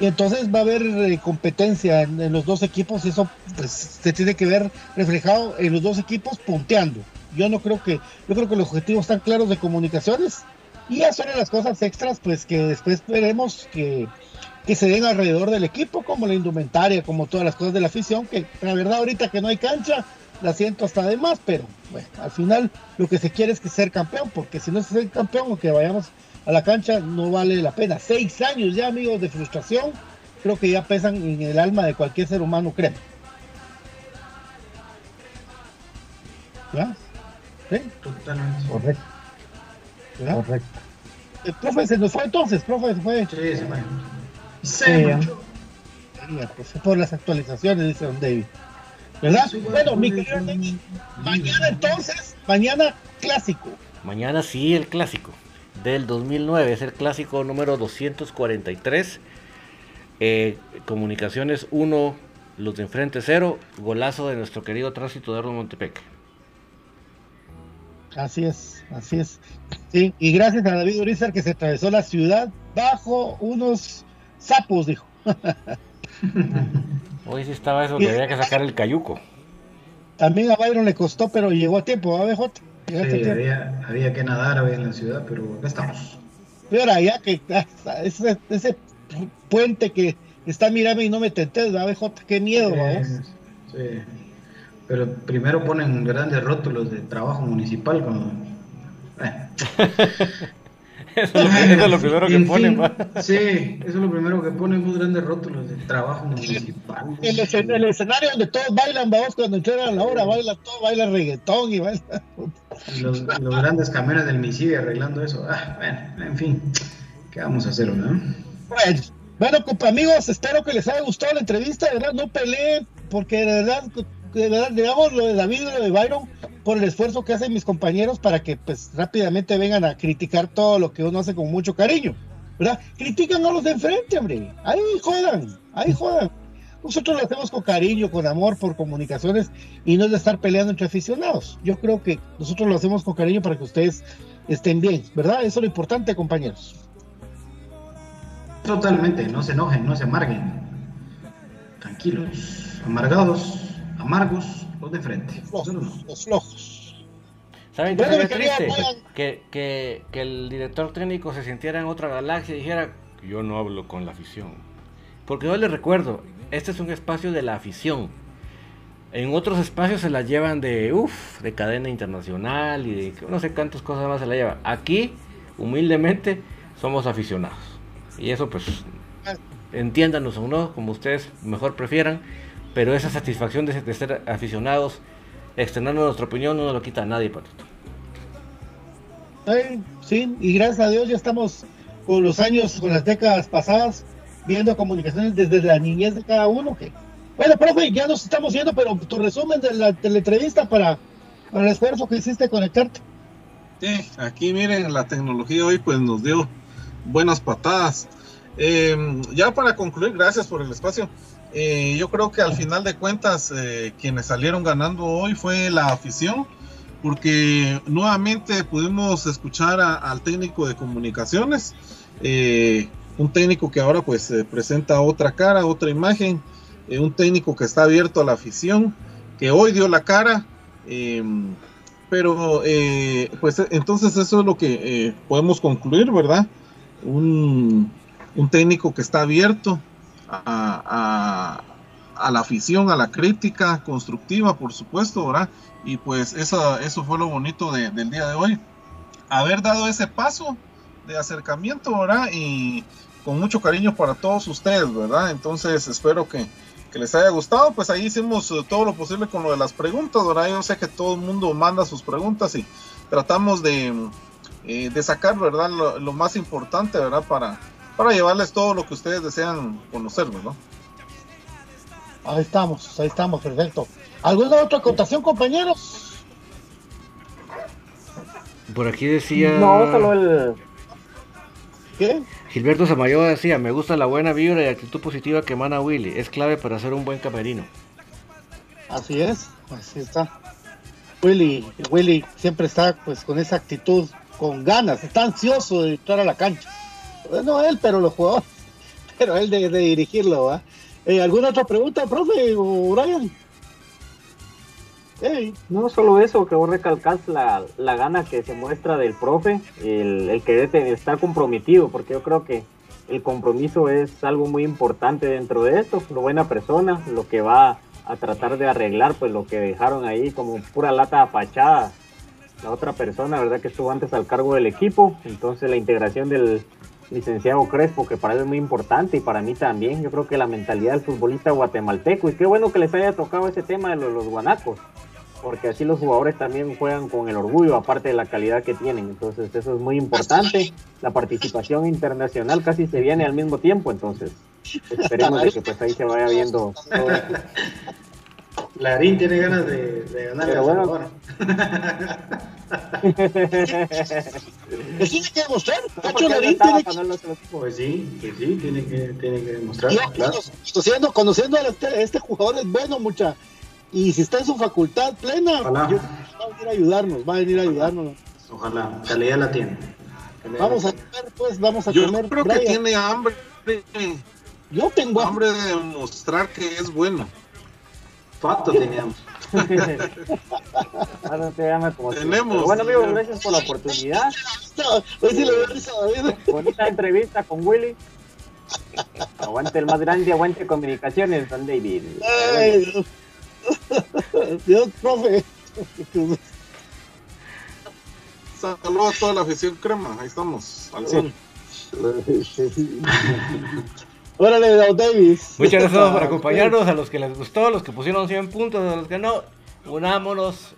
y entonces va a haber eh, competencia en, los dos equipos y eso pues, se tiene que ver reflejado en los dos equipos punteando. Yo no creo que, yo creo que los objetivos están claros de comunicaciones y ya son las cosas extras pues que después veremos que, que se den alrededor del equipo, como la indumentaria, como todas las cosas de la afición, que la verdad ahorita que no hay cancha, la siento hasta de más, pero bueno, al final lo que se quiere es que ser campeón, porque si no se ser campeón o que vayamos a la cancha no vale la pena. Seis años ya, amigos, de frustración, creo que ya pesan en el alma de cualquier ser humano, creo. ¿Ya? ¿Sí? Totalmente. Correcto. ¿Ya? Correcto. El profe se nos fue entonces, profe se fue. Sí, se fue. Sí, ya, pues, por las actualizaciones, dice Don David. ¿Verdad? Bueno, mi querido David, mañana entonces, mañana clásico. Mañana sí el clásico del 2009, es el clásico número 243. Eh, comunicaciones 1, los de enfrente 0, golazo de nuestro querido tránsito de Erdo Montepec. Así es, así es. Sí, y gracias a David Urizar que se atravesó la ciudad bajo unos sapos, dijo. Hoy sí estaba eso que había que sacar el cayuco. También a Byron le costó, pero llegó a tiempo, ¿va, BJ? Sí, a había, había que nadar había en la ciudad, pero acá estamos. Pero ya que ese, ese puente que está mirando y no me tentés, ¿va, BJ? Qué miedo, ¿va, vos? Sí. Pero primero ponen grandes rótulos de trabajo municipal cuando... eh. Eso es lo, eso es lo primero que En ponen. fin, va. Sí, eso es lo primero que ponen, unos grandes rótulos de trabajo municipal. El, escen- el escenario donde todos bailan, vamos, cuando entregan a la hora, bailan todo, bailan reggaetón y bailan. Los, grandes camiones del MISID arreglando eso. Ah, bueno, en fin, ¿qué vamos a hacer, no? Bueno, bueno, compa, amigos, espero que les haya gustado la entrevista, verdad, no peleen, porque de verdad, de verdad, digamos lo de David y lo de Byron, por el esfuerzo que hacen mis compañeros para que pues rápidamente vengan a criticar todo lo que uno hace con mucho cariño, ¿verdad? Critican a los de enfrente, hombre, ahí jodan, ahí jodan. Nosotros lo hacemos con cariño, con amor, por comunicaciones y no es de estar peleando entre aficionados. Yo creo que nosotros lo hacemos con cariño para que ustedes estén bien, ¿verdad? Eso es lo importante, compañeros. Totalmente, no se enojen, no se amarguen. Tranquilos, amargados, amargos, los de frente. Los flojos. ¿Saben qué Bueno, triste? Que, que, que el director técnico se sintiera en otra galaxia y dijera, yo no hablo con la afición. Porque yo les recuerdo, este es un espacio de la afición. En otros espacios se la llevan de, uff, de cadena internacional y de no sé cuántas cosas más se la llevan. Aquí, humildemente, somos aficionados. Y eso pues, entiéndanos o no, como ustedes mejor prefieran, pero esa satisfacción de, ser aficionados, externando nuestra opinión, no nos lo quita a nadie, Patito. Sí, y gracias a Dios ya estamos con los años, con las décadas pasadas, viendo comunicaciones desde la niñez de cada uno. Bueno, profe, ya nos estamos yendo, pero tu resumen de la, de la entrevista para, para el esfuerzo que hiciste conectarte. Sí, aquí miren, la tecnología hoy pues nos dio buenas patadas. Eh, ya para concluir, gracias por el espacio. Eh, yo creo que al final de cuentas, eh, quienes salieron ganando hoy fue la afición, porque nuevamente pudimos escuchar a- al técnico de comunicaciones, eh, un técnico que ahora pues eh, presenta otra cara, otra imagen, eh, un técnico que está abierto a la afición, que hoy dio la cara. eh, pero eh, pues entonces eso es lo que podemos concluir, ¿verdad? Un, técnico que está abierto a, la afición, a la crítica constructiva, por supuesto, ¿verdad? Y pues eso, fue lo bonito de- del día de hoy. Haber dado ese paso de acercamiento, ¿verdad? Y con mucho cariño para todos ustedes, ¿verdad? Entonces espero que, que les haya gustado. Pues ahí hicimos eh, todo lo posible con lo de las preguntas, ¿verdad? Yo sé que todo el mundo manda sus preguntas y tratamos de, eh, de sacar, ¿verdad? Lo, lo más importante, ¿verdad? Para, para llevarles todo lo que ustedes desean conocer, ¿verdad? Ahí estamos, ahí estamos, perfecto. ¿Alguna otra acotación, compañeros? Por aquí decía. No, solo el. ¿Qué? Gilberto Samayoa decía: Me gusta la buena vibra y actitud positiva que emana Willy. Es clave para ser un buen camerino. Así es, así está. Willy, Willy siempre está pues con esa actitud, con ganas, está ansioso de entrar a la cancha. No él, pero los jugadores, pero él de, de dirigirlo. Eh, ¿Alguna otra pregunta, profe o Brian? No solo eso, que vos recalcás la, la gana que se muestra del profe, el, el querer estar comprometido, porque yo creo que el compromiso es algo muy importante dentro de esto, lo buena persona, lo que va a tratar de arreglar, pues lo que dejaron ahí como pura lata apachada. La otra persona, ¿verdad? Que estuvo antes al cargo del equipo, entonces la integración del licenciado Crespo, que para él es muy importante y para mí también, yo creo que la mentalidad del futbolista guatemalteco, y qué bueno que les haya tocado ese tema de los, los guanacos, porque así los jugadores también juegan con el orgullo, aparte de la calidad que tienen. Entonces, eso es muy importante. La participación internacional casi se viene al mismo tiempo, entonces esperemos de que pues ahí se vaya viendo todo esto. Larín tiene ganas de, de ganar Pero el bueno. Salvador. ¿Les tiene que demostrar? Pacho Larín tiene que- con el otro equipo. Pues sí, pues sí, tiene que, tiene que demostrar. Yo, claro. conociendo, conociendo a este, este jugador es bueno, mucha. Y si está en su facultad plena, Ojalá. yo- va a venir a ayudarnos, va a venir a ayudarnos. Ojalá, calidad la tiene. Calidad Vamos la a comer, pues, vamos a Yo comer. creo que tiene hambre. Yo tengo hambre de demostrar que es bueno. Facto teníamos. Ahora te llama como. Tenemos. Pero bueno, amigos, gracias por la oportunidad. Bonita entrevista con Willy. Aguante el más grande, aguante comunicaciones, San David. Ay, Dios. Profe. Saludos a toda la afición crema. Ahí estamos. Al 100. Órale, Don Davis. Muchas gracias por acompañarnos, a los que les gustó, a los que pusieron 100 puntos, a los que no. Unámonos,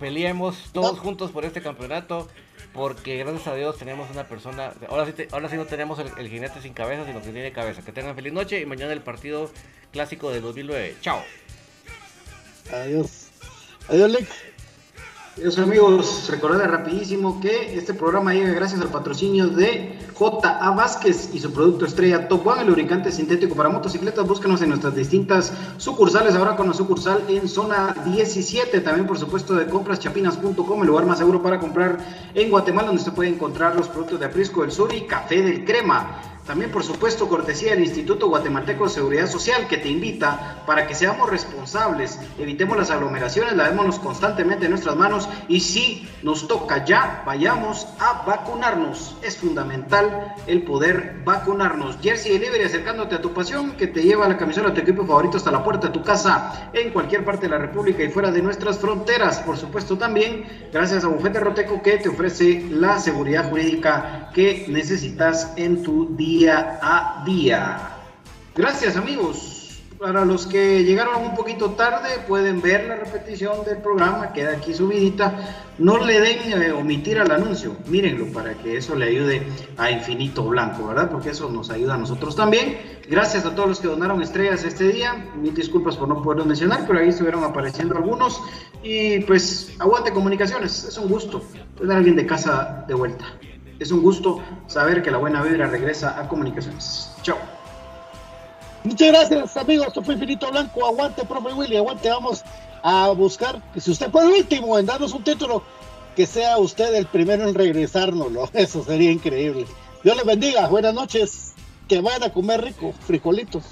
peleemos todos juntos por este campeonato, porque gracias a Dios tenemos una persona. Ahora sí, te- ahora sí no tenemos el, el jinete sin cabeza, sino que tiene cabeza. Que tengan feliz noche y mañana el partido clásico del 2009. Chao. Adiós. Adiós, Lick. Adiós amigos, recordad rapidísimo que este programa llega gracias al patrocinio de J.A. Vázquez y su producto estrella Top One, el lubricante sintético para motocicletas. Búscanos en nuestras distintas sucursales, ahora con la sucursal en zona 17, también por supuesto de compraschapinas.com, el lugar más seguro para comprar en Guatemala, donde usted puede encontrar los productos de Aprisco del Sur y Café del Crema. También por supuesto cortesía del Instituto Guatemalteco de Seguridad Social que te invita para que seamos responsables, evitemos las aglomeraciones, lavémonos constantemente en nuestras manos y si nos toca ya, vayamos a vacunarnos. Es fundamental el poder vacunarnos. Jersey Delivery acercándote a tu pasión que te lleva la camisola de tu equipo favorito hasta la puerta de tu casa en cualquier parte de la República y fuera de nuestras fronteras. Por supuesto también gracias a Bufete Roteco que te ofrece la seguridad jurídica que necesitas en tu día a día. Gracias amigos. Para los que llegaron un poquito tarde, pueden ver la repetición del programa, queda aquí subidita. No le den eh, omitir al anuncio, mírenlo para que eso le ayude a Infinito Blanco, ¿verdad? Porque eso nos ayuda a nosotros también. Gracias a todos los que donaron estrellas este día. Mil disculpas por no poderlo mencionar, pero ahí estuvieron apareciendo algunos. Y pues, aguante comunicaciones, es un gusto tener a alguien de casa de vuelta. Es un gusto saber que la buena vibra regresa a comunicaciones. Chao. Muchas gracias, amigos. Esto fue Infinito Blanco. Aguante, profe Willy. Aguante. Vamos a buscar que si usted fue el último en darnos un título, que sea usted el primero en regresárnoslo. Eso sería increíble. Dios les bendiga. Buenas noches. Que vayan a comer rico. Frijolitos.